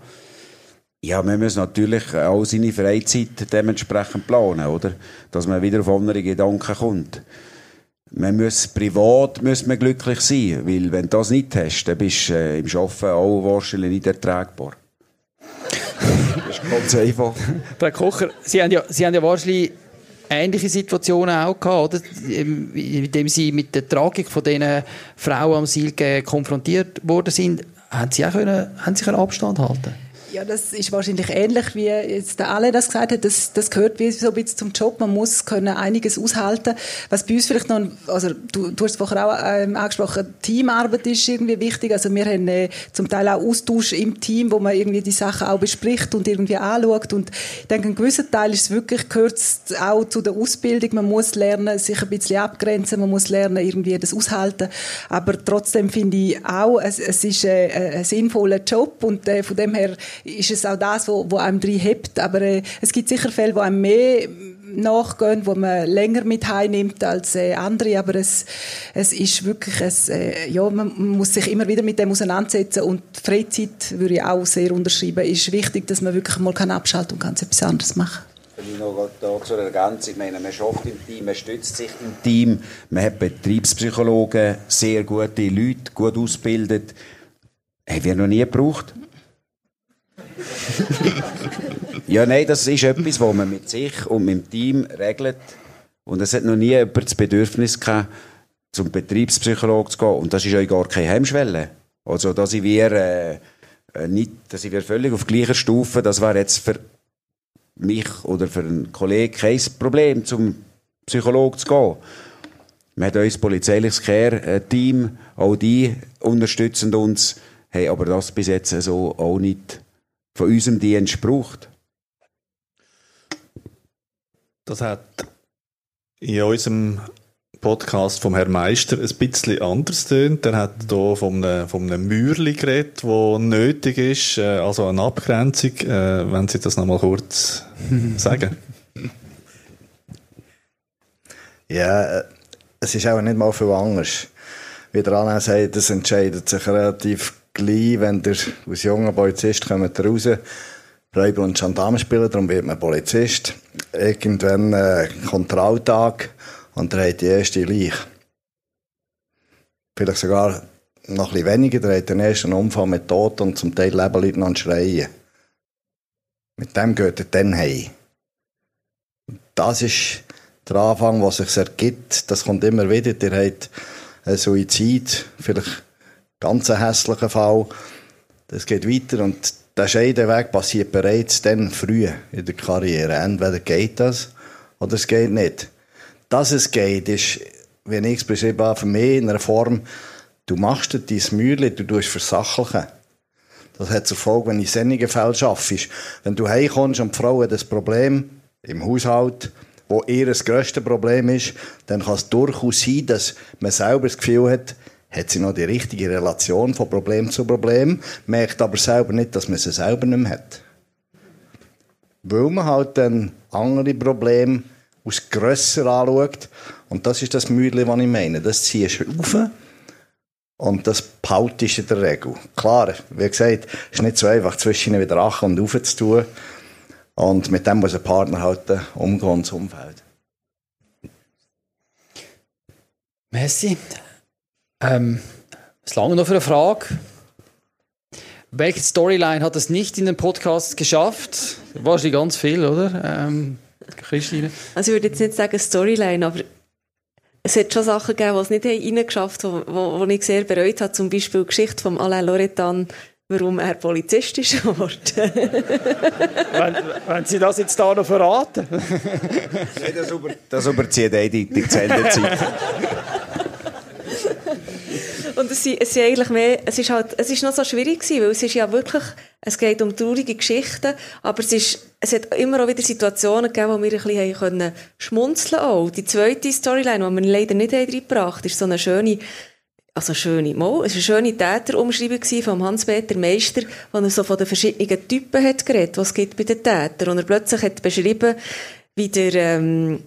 Ja, man muss natürlich auch seine Freizeit dementsprechend planen, oder? Dass man wieder auf andere Gedanken kommt. Man muss privat muss man glücklich sein, weil wenn du das nicht hast, dann bist du äh, im Arbeiten auch wahrscheinlich nicht ertragbar. das ist ganz einfach. Herr Kocher, Sie haben ja, Sie haben ja wahrscheinlich ähnliche Situationen auch gehabt, oder? Indem Sie mit der Tragik von diesen Frauen am Ziel konfrontiert worden sind, haben Sie auch können, haben Sie können Abstand halten ja, das ist wahrscheinlich ähnlich, wie jetzt der alle das gesagt hat. Das, das gehört wie so ein bisschen zum Job. Man muss können einiges aushalten. Was bei uns vielleicht noch, also du, du hast es vorher auch ähm, angesprochen, Teamarbeit ist irgendwie wichtig. Also wir haben äh, zum Teil auch Austausch im Team, wo man irgendwie die Sachen auch bespricht und irgendwie anschaut. Und ich denke, ein gewisser Teil ist wirklich, gehört auch zu der Ausbildung. Man muss lernen, sich ein bisschen abgrenzen. Man muss lernen, irgendwie das aushalten. Aber trotzdem finde ich auch, es, es ist äh, ein sinnvoller Job und äh, von dem her ist es auch das, wo, wo einem drin hebt. Aber äh, es gibt sicher Fälle, wo einem mehr nachgehen, wo man länger mit heimnimmt als äh, andere, aber es, es ist wirklich, es, äh, ja, man muss sich immer wieder mit dem auseinandersetzen und die Freizeit, würde ich auch sehr unterschreiben, ist wichtig, dass man wirklich mal kann abschalten und ganz etwas anderes machen Vielleicht noch da zur Ergänzung. Ich meine, man schafft im Team, man stützt sich im Team, man hat Betriebspsychologen, sehr gute Leute, gut ausgebildet. Haben wir noch nie gebraucht. ja, nein, das ist etwas, was man mit sich und mit dem Team regelt. Und es hat noch nie jemand das Bedürfnis gehabt, zum Betriebspsychologen zu gehen. Und das ist ja gar keine Hemmschwelle. Also, dass ich wir, äh, äh, nicht, dass ich wir völlig auf gleicher Stufe, das wäre jetzt für mich oder für einen Kollegen kein Problem, zum Psychologen zu gehen. Wir haben unser polizeiliches Care-Team, auch die unterstützen uns, haben aber das bis jetzt so auch nicht von unserem Dienst braucht. Das hat in unserem Podcast vom Herrn Meister ein bisschen anders tönt. Er hat hier von einem, von einem Mürli geredet, das nötig ist, äh, also eine Abgrenzung. Äh, wenn Sie das noch mal kurz sagen. Ja, äh, es ist auch nicht mal viel anders. Wie der Anna sagt, das entscheidet sich relativ gleich, wenn der aus junger Polizist kommt raus, Räuber und Gendarme spielen, darum wird man Polizist. Irgendwann äh, kommt der Alltag und er hat die erste Leiche. Vielleicht sogar noch ein bisschen weniger, der hat den ersten Unfall mit Tod und zum Teil leben Leute noch schreien. Mit dem geht er dann heim. Das ist der Anfang, was sich ergibt. Das kommt immer wieder. Der hat einen Suizid, vielleicht ganz hässlicher Fall. Das geht weiter und der Scheideweg passiert bereits dann früh in der Karriere. Entweder geht das oder es geht nicht. Dass es geht, ist, wie ich es beschrieben habe, für mich in einer Form, du machst dir dein Mühle, du tust versachlichen. Das hat zur Folge, wenn ich sonnige Fälle arbeite. Wenn du heimkommst und die Frau hat ein Problem im Haushalt, wo ihr das grösste Problem ist, dann kann es durchaus sein, dass man selber das Gefühl hat, hat sie noch die richtige Relation von Problem zu Problem, merkt aber selber nicht, dass man sie selber nicht mehr hat. Weil man halt dann andere Probleme aus grösser anschaut. Und das ist das Mühle, was ich meine. Das ziehst du auf und das behaltest du in der Regel. Klar, wie gesagt, es ist nicht so einfach, zwischen ihnen wieder achen und auf zu tun. Und mit dem muss ein Partner halt umgehen, das Umfeld. Merci. Ähm, es lange noch für eine Frage. Welche Storyline hat es nicht in den Podcast geschafft? Wahrscheinlich ganz viel, oder? Ähm, Christine? Also ich würde jetzt nicht sagen Storyline, aber es hat schon Sachen gegeben, die es nicht reingeschafft haben, wo, wo, wo ich sehr bereut habe. Zum Beispiel die Geschichte von Alain Loretan warum er Polizist ist geworden. wenn, wenn Sie das jetzt da noch verraten. das, über, das überzieht eindeutig die Sendezeit. Und es, es, eigentlich mehr, es, ist halt, es ist noch so schwierig gewesen, weil es ist ja wirklich, es geht um traurige Geschichten, aber es, ist, es hat immer auch wieder Situationen gegeben, wo wir ein bisschen können schmunzeln auch. Die zweite Storyline, die wir leider nicht reingebracht haben, ist so eine schöne, also schöne, mal, es war eine schöne Täterumschreibung von Hans-Peter Meister, wo er so von den verschiedenen Typen hat geredet, was es gibt bei den Tätern. Und er plötzlich hat beschrieben, wie der, ähm,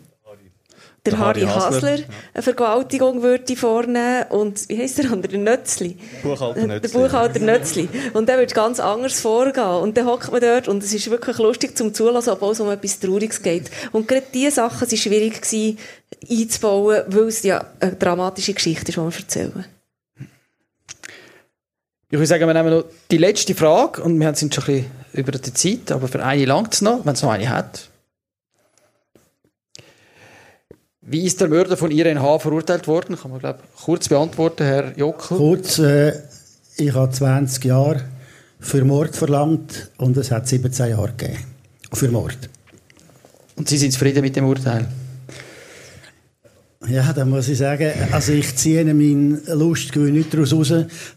der, Harry Hasler, eine Vergewaltigung würde vornehmen und wie heisst der andere? Der Nötzli. Buchhalter Nötzli. Der Buchhalter Nötzli. Und der würde ganz anders vorgehen. Und dann hockt man dort und es ist wirklich lustig zum Zulassen, obwohl es um etwas Trauriges geht. Und gerade diese Sachen waren schwierig gewesen, einzubauen, weil es ja eine dramatische Geschichte ist, die wir erzählen. Ich würde sagen, wir nehmen noch die letzte Frage und wir sind schon ein bisschen über die Zeit, aber für eine langt es noch, wenn es noch eine hat. Wie ist der Mörder von Irene H. verurteilt worden? Kann man, glaube kurz beantworten, Herr Jockel. Kurz, äh, ich habe 20 Jahre für Mord verlangt und es hat 17 Jahre gegeben. Für Mord. Und Sie sind zufrieden mit dem Urteil? Ja, da muss ich sagen, also ich ziehe meinen Lustgewinn nicht daraus raus,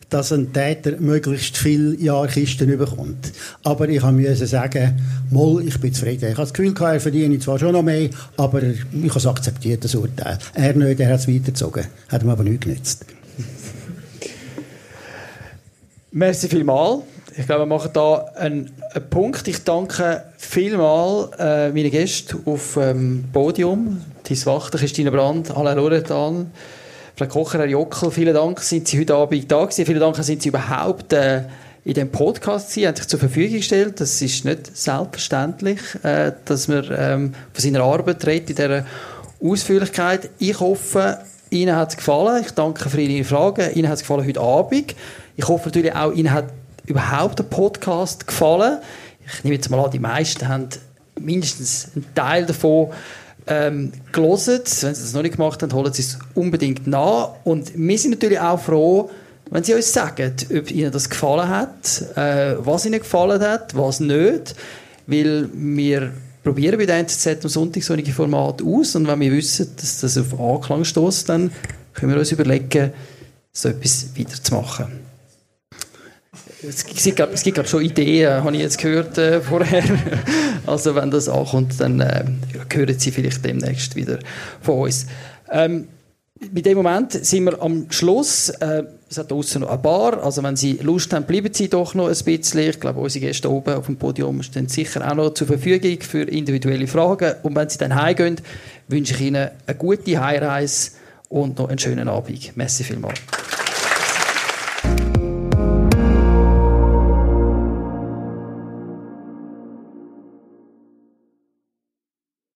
dass ein Täter möglichst viele Jahre Kisten bekommt. Aber ich musste sagen, mal, ich bin zufrieden. Ich habe das Gefühl, er verdiene zwar schon noch mehr, aber ich habe es akzeptiert, das Urteil. Er nicht, er hat es weitergezogen. Hat ihm aber nichts genützt. Merci vielmals. Ich glaube, wir machen da einen, einen Punkt. Ich danke vielmals äh, meinen Gästen auf dem ähm, Podium. Tis Wachter, Christine Brandt, Alain Loretan, Frau Kocher, Herr Jockel. Vielen Dank, sind Sie heute Abend da gewesen. Vielen Dank, sind Sie überhaupt äh, in dem Podcast gewesen, haben sich zur Verfügung gestellt. Das ist nicht selbstverständlich, äh, dass man ähm, von seiner Arbeit redet in dieser Ausführlichkeit. Ich hoffe, Ihnen hat es gefallen. Ich danke für Ihre Fragen. Ihnen hat es gefallen heute Abend. Ich hoffe natürlich auch, Ihnen hat überhaupt der Podcast gefallen? Ich nehme jetzt mal an, die meisten haben mindestens einen Teil davon ähm, gelesen. Wenn Sie das noch nicht gemacht haben, holen Sie es unbedingt nach. Und wir sind natürlich auch froh, wenn Sie uns sagen, ob Ihnen das gefallen hat, äh, was Ihnen gefallen hat, was nicht. Weil wir probieren bei der NZZ am Sonntag solche Formate aus und wenn wir wissen, dass das auf Anklang stößt, dann können wir uns überlegen, so etwas weiterzumachen es gibt, glaube schon Ideen, habe ich jetzt gehört äh, vorher. Also wenn das ankommt, dann äh, hören Sie vielleicht demnächst wieder von uns. Ähm, mit dem Moment sind wir am Schluss. Äh, es hat draußen noch eine Bar. Also wenn Sie Lust haben, bleiben Sie doch noch ein bisschen. Ich glaube, unsere Gäste oben auf dem Podium stehen sicher auch noch zur Verfügung für individuelle Fragen. Und wenn Sie dann heimgehen, wünsche ich Ihnen eine gute Heimreise und noch einen schönen Abend. Merci vielmals.